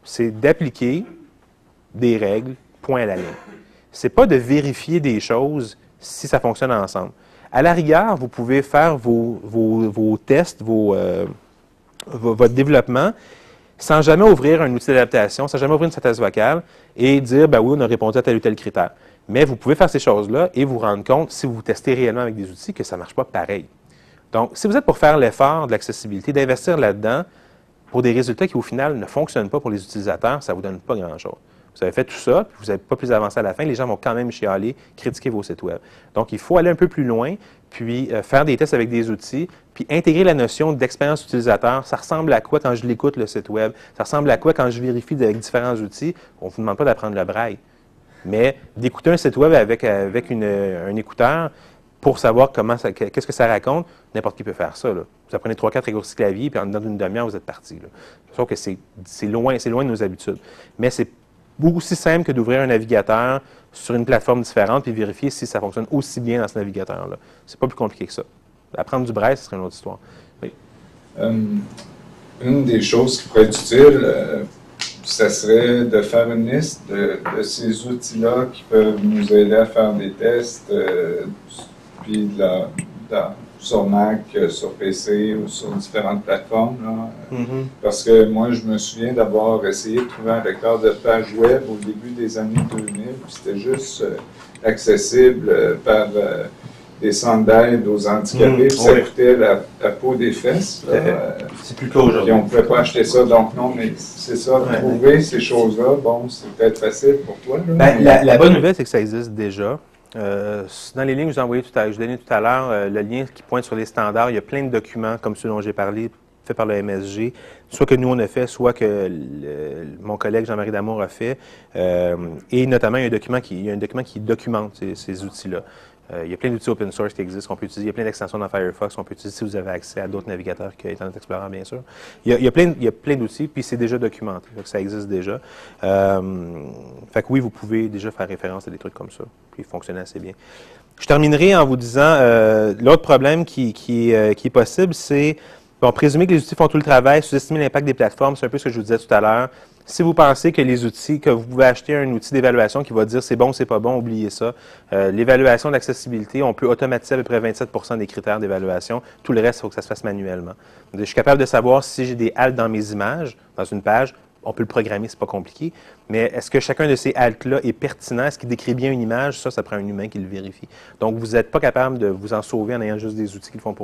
C'est d'appliquer des règles, point à la ligne. Ce n'est pas de vérifier des choses si ça fonctionne ensemble. À la rigueur, vous pouvez faire vos, tests, euh, votre développement, sans jamais ouvrir un outil d'adaptation, sans jamais ouvrir une synthèse vocale et dire, ben oui, on a répondu à tel ou tel critère. Mais vous pouvez faire ces choses-là et vous rendre compte, si vous testez réellement avec des outils, que ça ne marche pas pareil. Donc, si vous êtes pour faire l'effort de l'accessibilité, d'investir là-dedans pour des résultats qui, au final, ne fonctionnent pas pour les utilisateurs, ça ne vous donne pas grand-chose. Vous avez fait tout ça, puis vous n'avez pas plus avancé à la fin, les gens vont quand même chialer, critiquer vos sites Web. Donc, il faut aller un peu plus loin, puis euh, faire des tests avec des outils, puis intégrer la notion d'expérience utilisateur. Ça ressemble à quoi quand je l'écoute, le site Web? Ça ressemble à quoi quand je vérifie avec différents outils? On ne vous demande pas d'apprendre le braille. Mais d'écouter un site Web avec, avec un écouteur, pour savoir comment qu'est-ce que ça raconte, n'importe qui peut faire ça. Vous apprenez trois, quatre raccourcis clavier, puis en dedans d'une demi-heure, vous êtes parti. Sauf que c'est, loin, loin de nos habitudes. Mais c'est aussi simple que d'ouvrir un navigateur sur une plateforme différente puis vérifier si ça fonctionne aussi bien dans ce navigateur-là. C'est pas plus compliqué que ça. Apprendre du braille, ce serait une autre histoire. Euh, une des choses qui pourrait être utile, euh, ça serait de faire une liste de, ces outils-là qui peuvent nous aider à faire des tests. Euh, puis sur Mac, euh, sur PC ou sur différentes plateformes. Mm-hmm. Parce que moi, je me souviens d'avoir essayé de trouver un record de page web au début des années 2000, puis c'était juste euh, accessible euh, par des centres d'aide aux handicapés, mm, ça coûtait la, peau des fesses. c'est plus aujourd'hui. Et on ne pouvait pas acheter ça, donc non, mais c'est ça, trouver ces choses-là, bon, c'est peut-être facile pour toi. Ben, la bonne nouvelle, c'est que ça existe déjà. Euh, dans les lignes que vous envoyé tout à je donnais tout à l'heure, euh, le lien qui pointe sur les standards, il y a plein de documents comme ceux dont j'ai parlé, faits par le MSG, soit que nous on a fait, soit que mon collègue Jean-Marie Damour a fait. Euh, et notamment, il y a un document qui, il y a un document qui documente ces outils-là. Euh, il y a plein d'outils open source qui existent qu'on peut utiliser. Il y a plein d'extensions dans Firefox qu'on peut utiliser si vous avez accès à d'autres navigateurs que Internet Explorer, bien sûr. Il y a, plein, plein d'outils, puis c'est déjà documenté. ça existe déjà. Euh, fait que oui, vous pouvez déjà faire référence à des trucs comme ça, puis fonctionner assez bien. Je terminerai en vous disant, euh, l'autre problème qui, qui, qui est possible, c'est, bon, présumer que les outils font tout le travail, sous-estimer l'impact des plateformes, c'est un peu ce que je vous disais tout à l'heure. Si vous pensez que les outils, que vous pouvez acheter un outil d'évaluation qui va dire c'est bon, c'est pas bon, oubliez ça. Euh, l'évaluation d'accessibilité, on peut automatiser à peu près 27% des critères d'évaluation. Tout le reste, il faut que ça se fasse manuellement. je suis capable de savoir si j'ai des haltes dans mes images, dans une page. On peut le programmer, c'est pas compliqué. Mais est-ce que chacun de ces haltes-là est pertinent? Est-ce qu'il décrit bien une image? Ça, ça prend un humain qui le vérifie. Donc, vous n'êtes pas capable de vous en sauver en ayant juste des outils qui le font pour